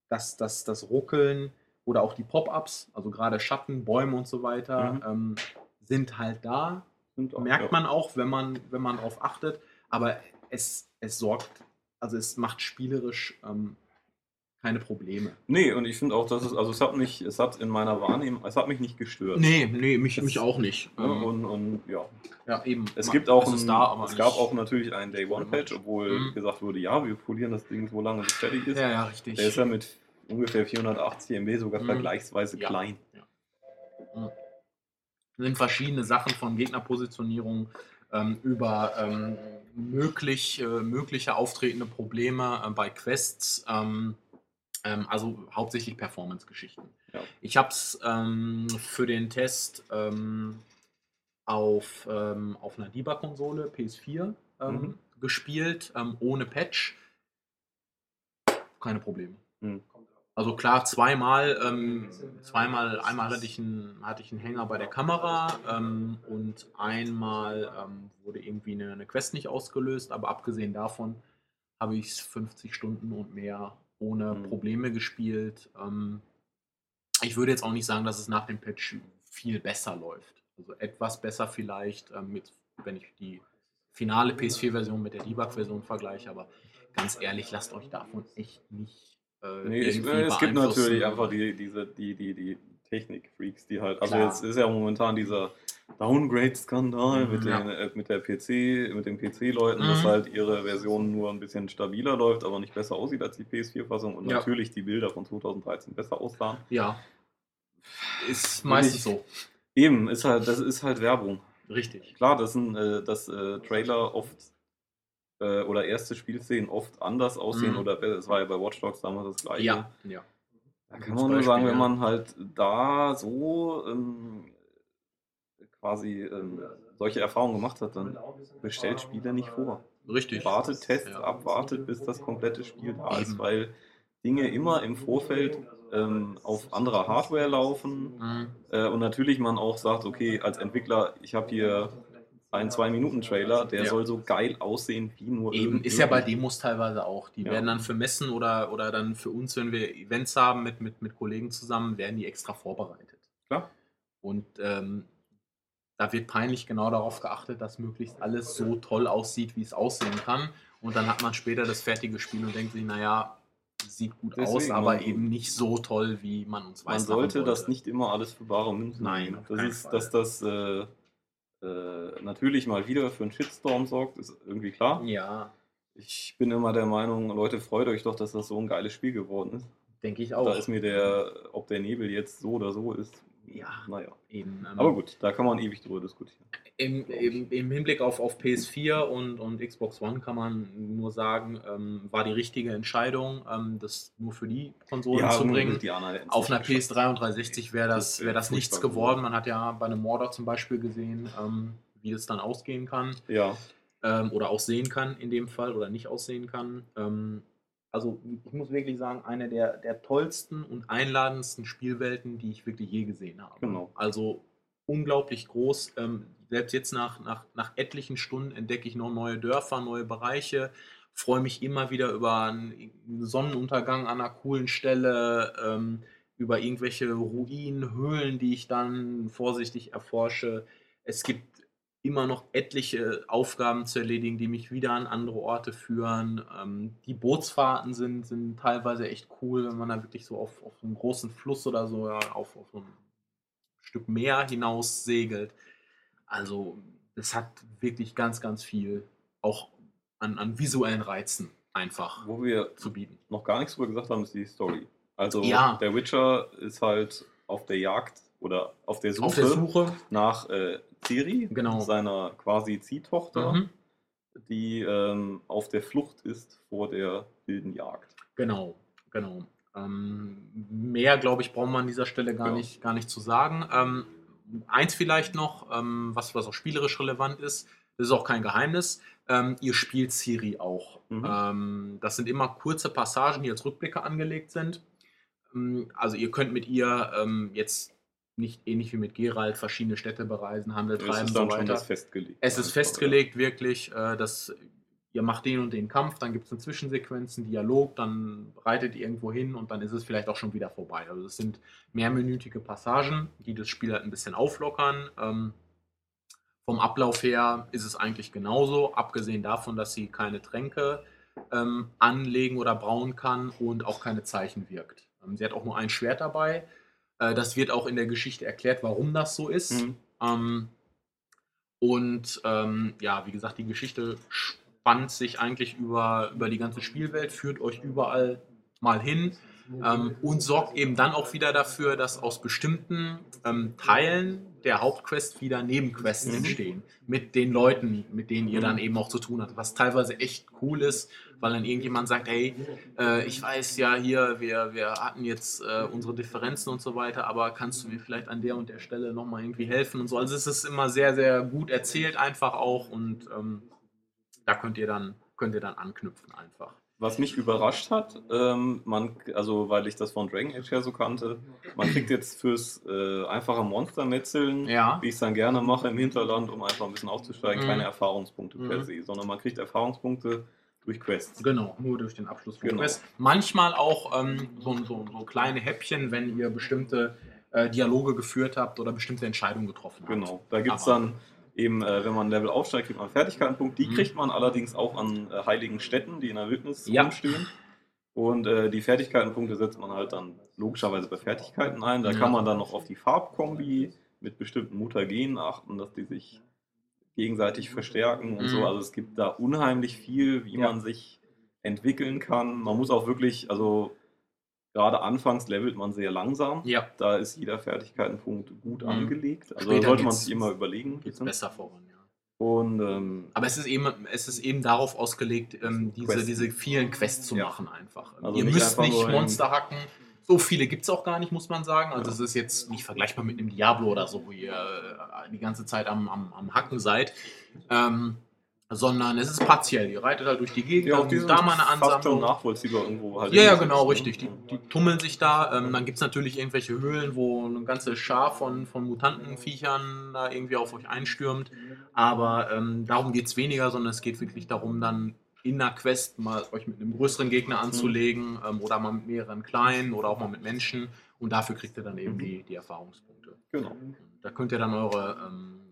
dass, dass das Ruckeln oder auch die Pop-ups, also gerade Schatten, Bäume und so weiter, Mhm. ähm, sind halt da, Sind auch- merkt ja. man auch, wenn man, wenn man darauf achtet. Aber es, es sorgt, also es macht spielerisch ähm, keine Probleme. Nee, und ich finde auch, dass es, also es hat mich, es hat in meiner Wahrnehmung, es hat mich nicht gestört. Nee, nee, mich, Es- mich auch nicht. Ja, Ähm, und, und ja, ja, eben. es Man- gibt auch, es ein, da, aber es gab auch natürlich einen Day One Patch, obwohl Mhm. gesagt wurde, ja, wir polieren das Ding so lange, bis es fertig ist. Ja, ja, richtig. Der ist ja mit ungefähr 480 MB sogar Mhm. vergleichsweise Ja. klein. sind verschiedene Sachen von Gegnerpositionierung ähm, über ähm, möglich, äh, mögliche auftretende Probleme äh, bei Quests, ähm, also hauptsächlich Performance-Geschichten. Ja. Ich habe es ähm, für den Test ähm, auf, ähm, auf einer Debug-Konsole PS4 ähm, Mhm. gespielt, ähm, ohne Patch. Keine Probleme. Mhm. Also klar, zweimal, ähm, zweimal, einmal hatte ich einen, hatte ich einen Hänger bei der Kamera ähm, und einmal ähm, wurde irgendwie eine, eine Quest nicht ausgelöst, aber abgesehen davon habe ich es 50 Stunden und mehr ohne Mhm. Probleme gespielt. Ähm, ich würde jetzt auch nicht sagen, dass es nach dem Patch viel besser läuft. Also etwas besser vielleicht, ähm, mit, wenn ich die finale PS4-Version mit der Debug-Version vergleiche, aber ganz ehrlich, lasst euch davon echt nicht. Äh, Nee, ich, äh, es gibt natürlich einfach die, diese, die, die, die Technik-Freaks, die halt, also Klar. jetzt ist ja momentan dieser Downgrade-Skandal Mhm, mit, ja. den, äh, mit der PC, mit den PC-Leuten, dass Mhm. halt ihre Version nur ein bisschen stabiler läuft, aber nicht besser aussieht als die PS4-Fassung und Ja. natürlich die Bilder von 2013 besser aussahen. Ja, ist meistens so. Eben, ist halt, das ist halt Werbung. Richtig. Klar, dass, ein, äh, dass äh, Trailer oft äh, oder erste Spielszenen oft anders aussehen Mhm. oder es war ja bei Watch Dogs damals das gleiche. Ja, ja. Da kann man nur sagen, wenn ja. man halt da so ähm, quasi ähm, solche Erfahrungen gemacht hat, dann bestellt Spiele nicht vor. Richtig. Wartet, testet, Ja. abwartet, bis das komplette Spiel da ist, Eben. weil Dinge immer im Vorfeld ähm, auf anderer Hardware laufen Mhm. äh, und natürlich man auch sagt, okay, als Entwickler, ich habe hier einen 2-Minuten-Trailer, der Ja. soll so geil aussehen wie nur Eben, ist ja bei. Demos teilweise auch. Die Ja. werden dann für Messen oder, oder dann für uns, wenn wir Events haben mit, mit, mit Kollegen zusammen, werden die extra vorbereitet. Klar. Und ähm, da wird peinlich genau darauf geachtet, dass möglichst alles so toll aussieht, wie es aussehen kann. Und dann hat man später das fertige Spiel und denkt sich, naja, sieht gut aus, Deswegen, aber man- eben nicht so toll, wie man uns Man weiß. sollte das nicht immer alles für bare Münze Nein, nehmen. Das ist, Fall. dass das äh, äh, natürlich mal wieder für einen Shitstorm sorgt, ist irgendwie klar. Ja, Ich bin immer der Meinung, Leute, freut euch doch, dass das so ein geiles Spiel geworden ist. denke ich auch. Da ist mir der, ob der Nebel jetzt so oder so ist, Ja. naja. eben, ähm, Aber gut, da kann man ewig drüber diskutieren. Im, im, Im Hinblick auf, auf PS4 und, und Xbox One kann man nur sagen, ähm, war die richtige Entscheidung, ähm, das nur für die Konsolen zu bringen. Auf einer nicht geschafft. PS3 und 360 wäre das, wär das nichts geworden. Man hat ja bei einem Mordor zum Beispiel gesehen, ähm, wie das dann ausgehen kann. Ja, Ähm, oder auch sehen kann in dem Fall oder nicht aussehen kann. Also ich muss wirklich sagen, eine der, der tollsten und einladendsten Spielwelten, die ich wirklich je gesehen habe. Genau. Also unglaublich groß. Ähm, selbst jetzt nach, nach, nach etlichen Stunden entdecke ich noch neue Dörfer, neue Bereiche. Freue mich immer wieder über einen Sonnenuntergang an einer coolen Stelle, ähm, über irgendwelche Ruinen, Höhlen, die ich dann vorsichtig erforsche. Es gibt immer noch etliche Aufgaben zu erledigen, die mich wieder an andere Orte führen. Ähm, die Bootsfahrten sind, sind teilweise echt cool, wenn man da wirklich so auf, auf einen großen Fluss oder so, ja, auf, auf so ein Stück Meer hinaus segelt. Also, es hat wirklich ganz, ganz viel auch an, an visuellen Reizen einfach wo wir zu bieten. noch gar nichts drüber gesagt haben, ist die Story. Also Ja. der Witcher ist halt auf der Jagd oder auf der Suche, Auf der Suche, nach äh, Ciri, Genau. seiner quasi Ziehtochter, mhm. die ähm, auf der Flucht ist vor der wilden Jagd. Genau, genau. Ähm, mehr, glaube ich, braucht man an dieser Stelle gar, Ja. nicht, gar nicht zu sagen. Ähm, eins vielleicht noch, ähm, was, was auch spielerisch relevant ist, das ist auch kein Geheimnis. Ähm, ihr spielt Siri auch. Mhm. Ähm, das sind immer kurze Passagen, die als Rückblicke angelegt sind. Also ihr könnt mit ihr jetzt nicht ähnlich wie mit Geralt verschiedene Städte bereisen, Handel Es treiben ist und so weiter. festgelegt. Es ist festgelegt, wirklich, äh, dass ihr macht den und den Kampf, dann gibt es eine Zwischensequenz, einen Dialog, dann reitet ihr irgendwo hin und dann ist es vielleicht auch schon wieder vorbei. Also es sind mehrminütige Passagen, die das Spiel halt ein bisschen auflockern. Ähm, vom Ablauf her ist es eigentlich genauso, abgesehen davon, dass sie keine Tränke ähm, anlegen oder brauen kann und auch keine Zeichen wirkt. Ähm, sie hat auch nur ein Schwert dabei. Äh, das wird auch in der Geschichte erklärt, warum das so ist. Mhm. Ähm, und ähm, ja, wie gesagt, die Geschichte spannt sich eigentlich über, über die ganze Spielwelt, führt euch überall mal hin ähm, und sorgt eben dann auch wieder dafür, dass aus bestimmten ähm, Teilen der Hauptquest wieder Nebenquests Mhm. entstehen. Mit den Leuten, mit denen ihr Mhm. dann eben auch zu tun habt. Was teilweise echt cool ist, weil dann irgendjemand sagt, hey, äh, ich weiß ja hier, wir, wir hatten jetzt äh, unsere Differenzen und so weiter, aber kannst du mir vielleicht an der und der Stelle nochmal irgendwie helfen und so. Also es ist immer sehr, sehr gut erzählt einfach auch und ähm, da könnt ihr dann, könnt ihr dann anknüpfen einfach. Was mich überrascht hat, ähm, man, also weil ich das von Dragon Age her so kannte, man kriegt jetzt fürs äh, einfache Monstermetzeln, Ja. wie ich es dann gerne mache im Hinterland, um einfach ein bisschen aufzusteigen, Mhm. keine Erfahrungspunkte per Mhm. se, sondern man kriegt Erfahrungspunkte durch Quests. Genau, nur durch den Abschluss von Genau. Quest. Manchmal auch ähm, so, so, so kleine Häppchen, wenn ihr bestimmte äh, Dialoge geführt habt oder bestimmte Entscheidungen getroffen habt. Genau, da gibt es dann eben, äh, wenn man ein Level aufsteigt, kriegt man einen Fertigkeitenpunkt. Die Mhm. kriegt man allerdings auch an äh, heiligen Städten, die in der Wildnis Ja. rumstehen. Und äh, die Fertigkeitenpunkte setzt man halt dann logischerweise bei Fertigkeiten ein. Da Ja. kann man dann noch auf die Farbkombi mit bestimmten Mutagenen achten, dass die sich gegenseitig verstärken und Mhm. so. Also es gibt da unheimlich viel, wie Ja. man sich entwickeln kann. Man muss auch wirklich, also gerade anfangs levelt man sehr langsam. Ja, Da ist jeder Fertigkeitenpunkt gut Mhm. angelegt. Also Später da sollte man sich immer überlegen. geht's besser voran, ja. Und ähm, Aber es ist eben, es ist eben darauf ausgelegt, ähm, diese, Quests. diese vielen Quests zu Ja. machen einfach. Also Ihr nicht müsst einfach nicht Monster hacken. So viele gibt es auch gar nicht, muss man sagen. Also Ja. es ist jetzt nicht vergleichbar mit einem Diablo oder so, wo ihr äh, die ganze Zeit am, am, am Hacken seid. Ähm, sondern es ist partiell. Ihr reitet halt durch die Gegend, Ja, die da mal eine Ansammlung. nachvollziehbar irgendwo halt. Ja, ja, genau, ne? richtig. Die, die tummeln sich da. Ähm, dann gibt es natürlich irgendwelche Höhlen, wo eine ganze Schar von, von Mutantenviechern da irgendwie auf euch einstürmt. Aber ähm, darum geht es weniger, sondern es geht wirklich darum, dann in einer Quest mal euch mit einem größeren Gegner anzulegen ähm, oder mal mit mehreren kleinen oder auch mal mit Menschen. Und dafür kriegt ihr dann eben Mhm. die, die Erfahrungspunkte. Genau. Da könnt ihr dann eure, ähm, eure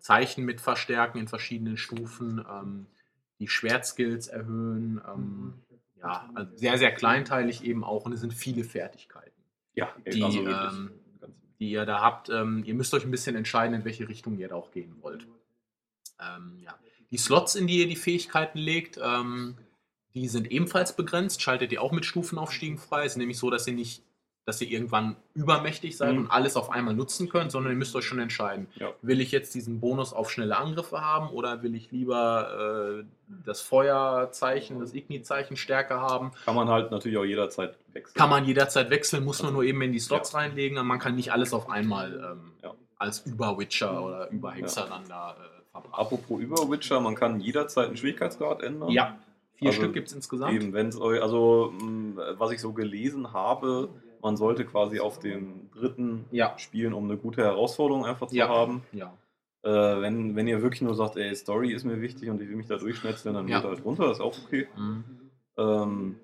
Zeichen mit verstärken in verschiedenen Stufen, ähm, die Schwertskills erhöhen. Ähm, ja, also sehr, sehr kleinteilig eben auch und es sind viele Fertigkeiten, Ja, die, also ähm, die ihr da habt. Ähm, ihr müsst euch ein bisschen entscheiden, in welche Richtung ihr da auch gehen wollt. Ähm, ja. Die Slots, in die ihr die Fähigkeiten legt, ähm, die sind ebenfalls begrenzt. Schaltet ihr auch mit Stufenaufstiegen frei. Es ist nämlich so, dass ihr nicht, dass ihr irgendwann übermächtig seid Mhm. und alles auf einmal nutzen könnt, sondern ihr müsst euch schon entscheiden. Ja. Will ich jetzt diesen Bonus auf schnelle Angriffe haben oder will ich lieber äh, das Feuerzeichen, das Igni-Zeichen stärker haben? Kann man halt natürlich auch jederzeit wechseln. Kann man jederzeit wechseln, muss man nur eben in die Slots reinlegen und man kann nicht alles auf einmal ähm, Ja. als Über-Witcher oder Über-Hexer dann da äh, verbraten. Apropos über Witcher, man kann jederzeit einen Schwierigkeitsgrad ändern. Ja, vier Also Stück gibt es insgesamt. Eben, wenn es euch, also mh, was ich so gelesen habe, man sollte quasi auf dem dritten Ja. spielen, um eine gute Herausforderung einfach zu Ja. haben. Ja. Äh, wenn, wenn ihr wirklich nur sagt, ey, Story ist mir wichtig und ich will mich da durchschnetzeln, dann geht halt runter, ist auch okay. Mhm. Ähm,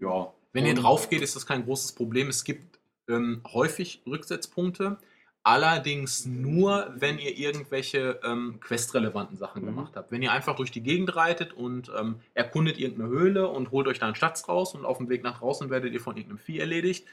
ja. Wenn ihr Und- drauf geht, ist das kein großes Problem. Es gibt ähm, häufig Rücksetzpunkte, allerdings nur, wenn ihr irgendwelche ähm, questrelevanten Sachen Mhm. gemacht habt. Wenn ihr einfach durch die Gegend reitet und ähm, erkundet irgendeine Höhle und holt euch da einen Schatz raus und auf dem Weg nach draußen werdet ihr von irgendeinem Vieh erledigt,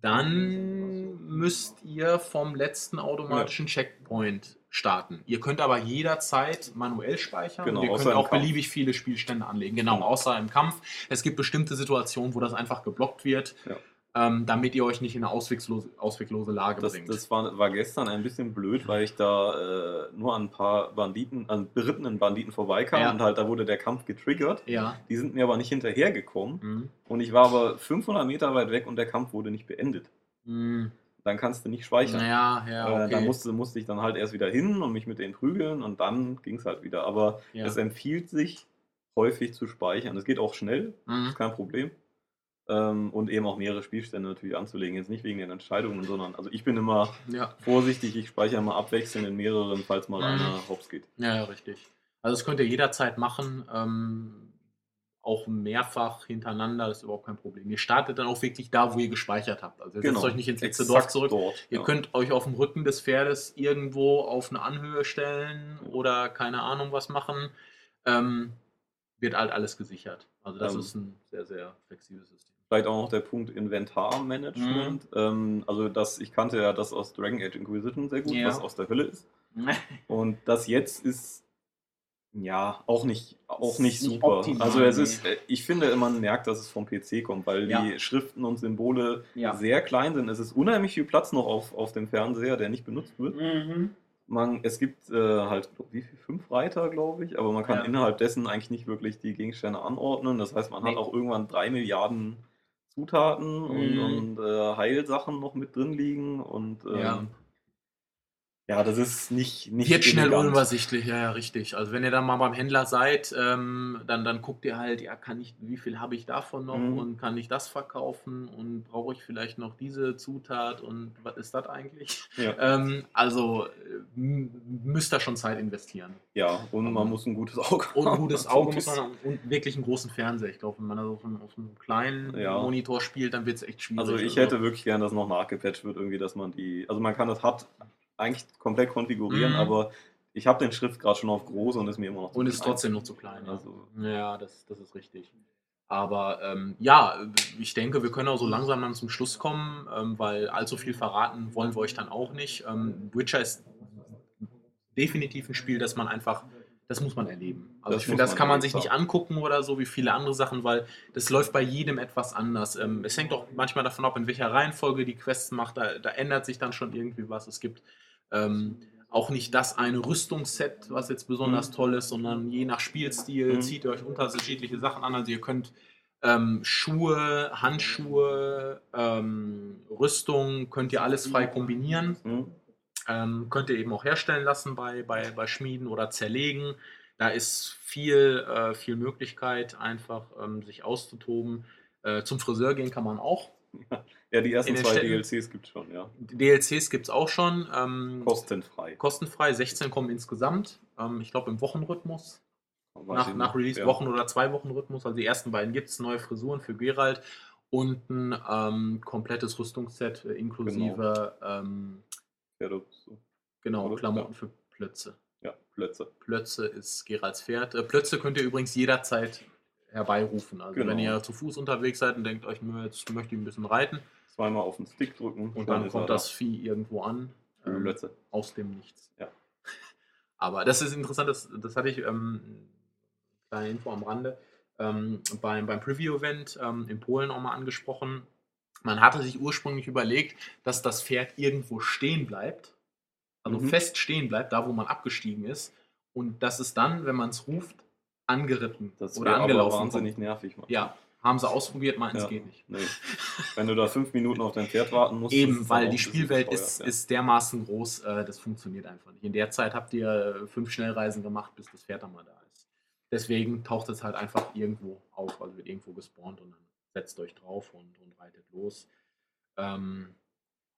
dann müsst ihr vom letzten automatischen Checkpoint starten. Ihr könnt aber jederzeit manuell speichern. Genau, und ihr könnt auch beliebig viele Spielstände anlegen. Genau, Genau. außer im Kampf. Es gibt bestimmte Situationen, wo das einfach geblockt wird, Ja. Ähm, damit ihr euch nicht in eine ausweglose, ausweglose Lage Das, bringt. das war, war gestern ein bisschen blöd, weil ich da äh, nur an ein paar Banditen, an berittenen Banditen vorbeikam Ja. und halt da wurde der Kampf getriggert. ja. Die sind mir aber nicht hinterhergekommen Mhm. und ich war aber 500 Meter weit weg und der Kampf wurde nicht beendet. Mhm. Dann kannst du nicht speichern. Ja, Äh, okay. Da musste, musste ich dann halt erst wieder hin und mich mit denen prügeln und dann ging es halt wieder. Aber ja. es empfiehlt sich, häufig zu speichern. Es geht auch schnell, Mhm. ist kein Problem. Ähm, und eben auch mehrere Spielstände natürlich anzulegen. Jetzt nicht wegen den Entscheidungen, sondern also ich bin immer ja. vorsichtig, ich speichere mal abwechselnd in mehreren, falls mal Mhm. einer hops geht. Ja, ja, richtig. Also das könnt ihr jederzeit machen, ähm, auch mehrfach hintereinander, das ist überhaupt kein Problem. Ihr startet dann auch wirklich da, wo ihr gespeichert habt. Also ihr setzt euch nicht ins letzte Dorf zurück. Dort, Ihr ja. könnt euch auf dem Rücken des Pferdes irgendwo auf eine Anhöhe stellen oder keine Ahnung was machen. Ähm, wird halt alles gesichert. Also das Ähm. ist ein sehr, sehr flexibles System. Vielleicht auch noch der Punkt Inventarmanagement. Ähm, also das, ich kannte ja das aus Dragon Age Inquisition sehr gut, Ja. was aus der Hölle ist. Und das jetzt ist ja auch nicht, auch nicht nicht super. optimal, also es nee. ist, äh, ich finde, man merkt, dass es vom PC kommt, weil Ja. die Schriften und Symbole Ja. sehr klein sind. Es ist unheimlich viel Platz noch auf, auf dem Fernseher, der nicht benutzt wird. Mhm. Man, es gibt äh, halt, wie viel, fünf Reiter, glaube ich, aber man kann innerhalb dessen eigentlich nicht wirklich die Gegenstände anordnen. Das heißt, man hat Nee. auch irgendwann drei Milliarden Zutaten und, Mhm. und äh, Heilsachen noch mit drin liegen und ähm, Ja. Ja. das ist nicht, nicht Wird schnell unübersichtlich, ja, ja, richtig. Also wenn ihr dann mal beim Händler seid, ähm, dann, dann guckt ihr halt, ja, kann ich, wie viel habe ich davon noch Mhm. und kann ich das verkaufen und brauche ich vielleicht noch diese Zutat und was ist das eigentlich? Ja. Ähm, also äh, müsst ihr schon Zeit investieren. Ja, und man muss ein gutes Auge Und ein haben. gutes Auge muss man haben und wirklich einen großen Fernseher. Ich glaube, wenn man das auf einem, auf einem kleinen Ja. Monitor spielt, dann wird es echt schwierig. Also ich hätte wirklich gern, dass noch nachgepatcht wird, irgendwie, dass man die. Also man kann das HUD eigentlich komplett konfigurieren, Mhm. aber ich habe den Schriftgrad schon auf groß und ist mir immer noch zu Und ist klein. trotzdem noch zu klein. Ja, Also, ja das, das ist richtig. Aber ähm, ja, ich denke, wir können auch so langsam dann zum Schluss kommen, ähm, weil allzu viel verraten wollen wir euch dann auch nicht. Ähm, Witcher ist definitiv ein Spiel, das man einfach, das muss man erleben. Also Das ich finde, das kann man sich nicht angucken oder so wie viele andere Sachen, weil das läuft bei jedem etwas anders. Ähm, es hängt auch manchmal davon ab, in welcher Reihenfolge die Quests macht. Da, da ändert sich dann schon irgendwie was. Es gibt ähm, auch nicht das eine Rüstungsset, was jetzt besonders Mhm. toll ist, sondern je nach Spielstil Mhm. zieht ihr euch unterschiedliche Sachen an. Also ihr könnt ähm, Schuhe, Handschuhe, ähm, Rüstung, könnt ihr alles frei kombinieren. hm, Ähm, könnt ihr eben auch herstellen lassen bei, bei, bei Schmieden oder zerlegen. da ist viel, äh, viel Möglichkeit, einfach ähm, sich auszutoben. Äh, zum Friseur gehen kann man auch. Ja, die ersten zwei Städten- DLCs gibt es schon, ja. Die DLCs gibt es auch schon. Ähm, Kostenfrei. kostenfrei, 16 kommen insgesamt. Ähm, ich glaube im Wochenrhythmus. Nach, nach. Release Ja. Wochen- oder zwei Wochen Rhythmus. Also die ersten beiden gibt es, neue Frisuren für Gerald und ein ähm, komplettes Rüstungsset äh, inklusive ähm, Ja, das- so. genau? Klamotten für Plötze. ja, Plötze. Plötze ist Geralds Pferd. Äh, Plötze könnt ihr übrigens jederzeit herbeirufen. Also Genau. wenn ihr zu Fuß unterwegs seid und denkt euch, nö, jetzt möchte ich ein bisschen reiten Zweimal auf den Stick drücken und dann kommt da. das Vieh irgendwo an. ähm, aus dem Nichts. Ja. Aber das ist interessant, das, das hatte ich, ähm, kleine Info am Rande, ähm, beim, beim Preview-Event ähm, in Polen auch mal angesprochen. Man hatte sich ursprünglich überlegt, dass das Pferd irgendwo stehen bleibt, also Mhm. fest stehen bleibt, da wo man abgestiegen ist, und dass es dann, wenn man es ruft, angeritten Das oder angelaufen wahnsinnig kommt. nervig. Mann. Ja, haben sie ausprobiert, meinten es Ja. geht nicht. Nee. Wenn du da fünf Minuten auf dein Pferd warten musst. das Eben, weil die Spielwelt teuer, ist, ja. ist dermaßen groß, äh, das funktioniert einfach nicht. In der Zeit habt ihr äh, fünf Schnellreisen gemacht, bis das Pferd dann mal da ist. Deswegen taucht es halt einfach irgendwo auf, also wird irgendwo gespawnt und dann setzt euch drauf und, und reitet los. Ähm,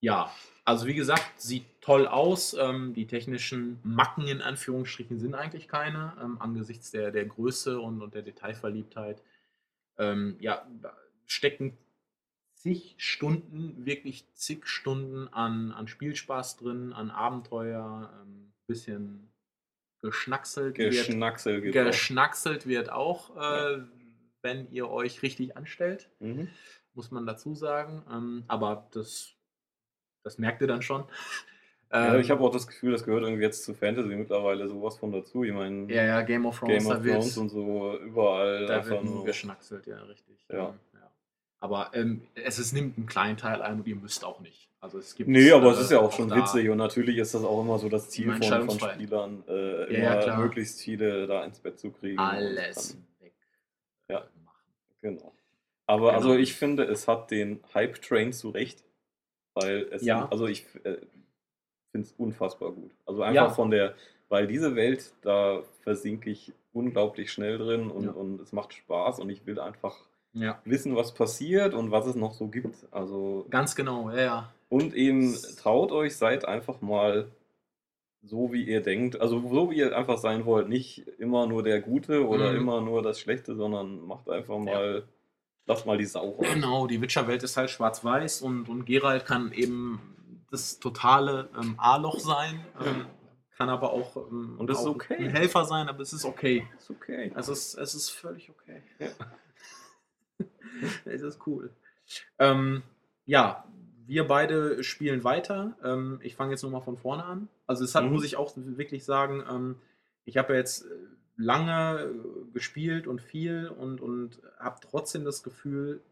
ja, also wie gesagt, sieht toll aus. Ähm, die technischen Macken in Anführungsstrichen sind eigentlich keine, ähm, angesichts der, der Größe und, und der Detailverliebtheit. Ähm, ja, stecken zig Stunden, wirklich zig Stunden an, an Spielspaß drin, an Abenteuer, ein bisschen geschnackselt wird. Geschnacksel geht auch. Geschnackselt wird auch, äh, wenn ihr euch richtig anstellt, Mhm. muss man dazu sagen. Ähm, aber das, das merkt ihr dann schon. Ja, Ähm, ich habe auch das Gefühl, das gehört irgendwie jetzt zu Fantasy mittlerweile sowas von dazu. Ich meine, ja, ja, Game of Thrones, Game of Thrones und so überall da wird nur geschnackselt, ja, richtig. Ja. Ja. Aber ähm, es ist, nimmt einen kleinen Teil ein und ihr müsst auch nicht. Also es gibt, Nee, aber äh, es ist ja auch schon da- witzig und natürlich ist das auch immer so das Ziel von, von. Spielern, äh, Ja, ja, immer klar. möglichst viele da ins Bett zu kriegen. alles weg Ja. Genau. Aber Genau. also ich finde, es hat den Hype-Train zu Recht, weil es, Ja. also ich äh, finde es unfassbar gut. Also einfach Ja. von der, weil diese Welt, da versinke ich unglaublich schnell drin und, Ja. und es macht Spaß und ich will einfach Ja, wissen, was passiert und was es noch so gibt. Also ganz genau, ja, ja. und eben traut euch, seid einfach mal so, wie ihr denkt. Also so, wie ihr einfach sein wollt. Nicht immer nur der Gute oder Mhm. immer nur das Schlechte, sondern macht einfach mal, lasst mal die Sau raus. Genau, die Witcher-Welt ist halt schwarz-weiß und, und Geralt kann eben das totale ähm, A-Loch sein, ähm, kann aber auch, ähm, Und das ist auch okay. ein Helfer sein, aber es ist okay. Ist okay. Es ist, es ist völlig okay. Ja. es ist cool. Ähm, ja, wir beide spielen weiter. Ähm, ich fange jetzt nochmal von vorne an. Also es hat, Mhm. muss ich auch wirklich sagen, ähm, ich habe ja jetzt äh, lange äh, gespielt und viel und, und habe trotzdem das Gefühl,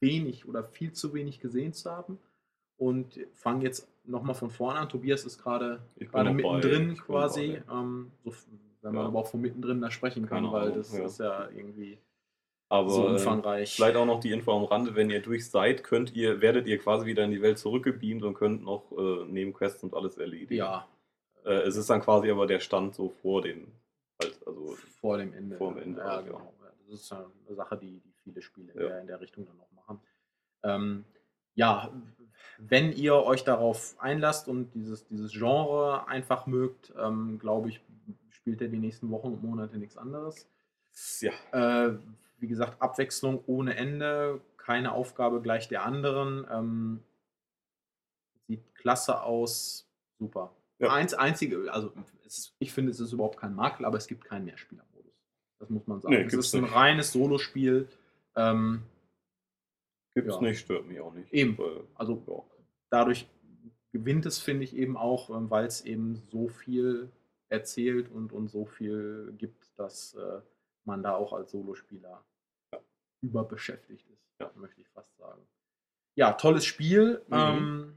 wenig oder viel zu wenig gesehen zu haben. Und fange jetzt nochmal von vorne an. Tobias ist gerade mittendrin quasi. Ähm, so, wenn man Ja. aber auch von mittendrin da sprechen kann, Keine weil das ja. ist ja irgendwie Aber so äh, umfangreich. vielleicht auch noch die Info am Rande, wenn ihr durch seid, könnt ihr, werdet ihr quasi wieder in die Welt zurückgebeamt und könnt noch äh, Nebenquests und alles erledigen. ja, Äh, es ist dann quasi aber der Stand so vor dem, halt, also vor dem Ende. vor dem Ende, Ja, ja. genau. Ja, Das ist ja eine Sache, die, die viele Spiele in, Ja. der, in der Richtung dann noch machen. Ähm, ja, wenn ihr euch darauf einlasst und dieses, dieses Genre einfach mögt, ähm, glaube ich, spielt ihr die nächsten Wochen und Monate nichts anderes. ja, Äh, wie gesagt, Abwechslung ohne Ende, keine Aufgabe gleich der anderen. Ähm, sieht klasse aus, super. Ja. Eins, einzige, also ist, ich finde, es ist überhaupt kein Makel, aber es gibt keinen Mehrspielermodus. Das muss man sagen. Nee, es ist ein nicht. reines Solospiel. Ähm, gibt's Ja. nicht, stört mich auch nicht. Eben. Weil, also ja. dadurch gewinnt es, finde ich, eben auch, ähm, weil es eben so viel erzählt und, und so viel gibt, dass äh, man da auch als Solospieler Ja. überbeschäftigt ist, Ja. möchte ich fast sagen. Ja, tolles Spiel. Mhm. Ähm,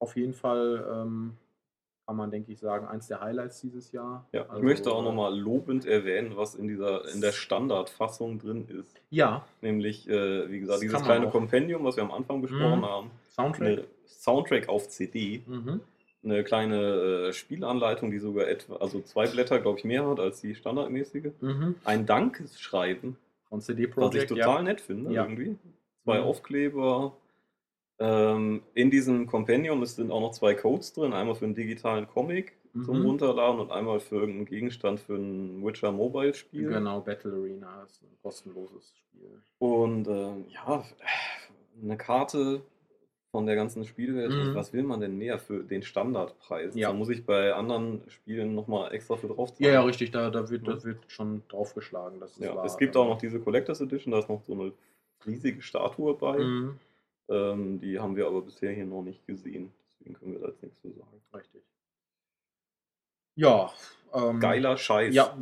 auf jeden Fall ähm, kann man, denke ich, sagen, eins der Highlights dieses Jahr. Ja, ich Also, möchte auch äh, nochmal lobend erwähnen, was in dieser in der Standardfassung drin ist. Ja, Nämlich, äh, wie gesagt, Das dieses kleine auch. Kompendium, was wir am Anfang besprochen Mhm. haben. Soundtrack. Eine Soundtrack auf CD. Mhm. eine kleine äh, Spielanleitung, die sogar etwa, also zwei Blätter, glaube ich, mehr hat als die standardmäßige. Mhm. Ein Dankesschreiben, Von CD was ich Projekt. total nett finde, Ja. irgendwie. Zwei Mhm. Aufkleber. Ähm, in diesem Compendium sind auch noch zwei Codes drin. Einmal für einen digitalen Comic zum Mhm. Runterladen und einmal für irgendeinen Gegenstand für ein Witcher Mobile Spiel. Genau, Battle Arena ist ein kostenloses Spiel. Und ähm, ja, eine Karte von der ganzen Spielwelt. Mhm. Was will man denn mehr für den Standardpreis? Ja. Da muss ich bei anderen Spielen nochmal extra für drauf Ja, ja, richtig, da, da, wird, Ja. da wird schon draufgeschlagen. Das Ja, wahr. es gibt auch noch diese Collectors Edition, da ist noch so eine riesige Statue bei. Mhm. Ähm, die haben wir aber bisher hier noch nicht gesehen. Deswegen können wir da jetzt nichts zu sagen. Richtig. Ja. Ähm, Geiler Scheiß. Ja,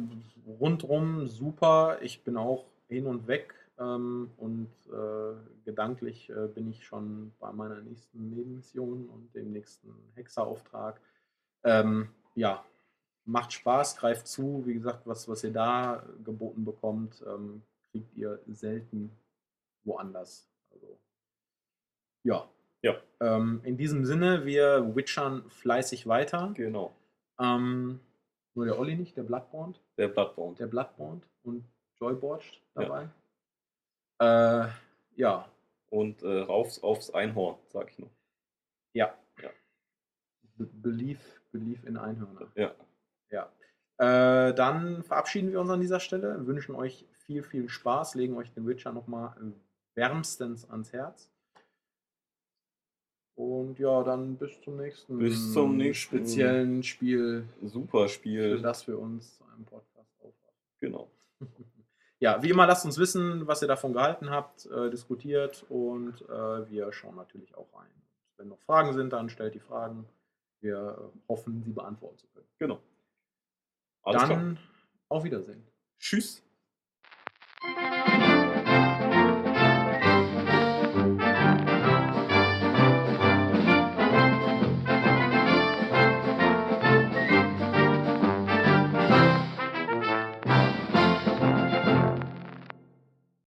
rundrum super. Ich bin auch hin und weg ähm, und äh, gedanklich äh, bin ich schon bei meiner nächsten Nebenmission und dem nächsten Hexerauftrag. Ähm, ja, macht Spaß, greift zu. Wie gesagt, was, was ihr da geboten bekommt, ähm, kriegt ihr selten woanders. Ja. Ja. Ähm, in diesem Sinne, wir witchern fleißig weiter. Genau. Ähm, nur der Olli nicht, der Bloodborne, Der Bloodbound. der Bloodborne und Joyborch dabei. Ja. Äh, ja, Und äh, raufs aufs Einhorn, sag ich noch. ja. Ja. Be belief, belief in Einhörner. Ja. Ja. Äh, dann verabschieden wir uns an dieser Stelle, wünschen euch viel, viel Spaß, legen euch den Witcher nochmal wärmstens ans Herz. Und ja, dann bis zum nächsten, Bis zum nächsten- speziellen Spiel, Super für Spiel. das wir uns zu einem Podcast aufraffen. Genau. Ja, wie immer, lasst uns wissen, was ihr davon gehalten habt, äh, diskutiert und äh, wir schauen natürlich auch rein. Wenn noch Fragen sind, dann stellt die Fragen. Wir äh, hoffen, sie beantworten zu können. Genau. Alles klar. dann auf Wiedersehen. Tschüss.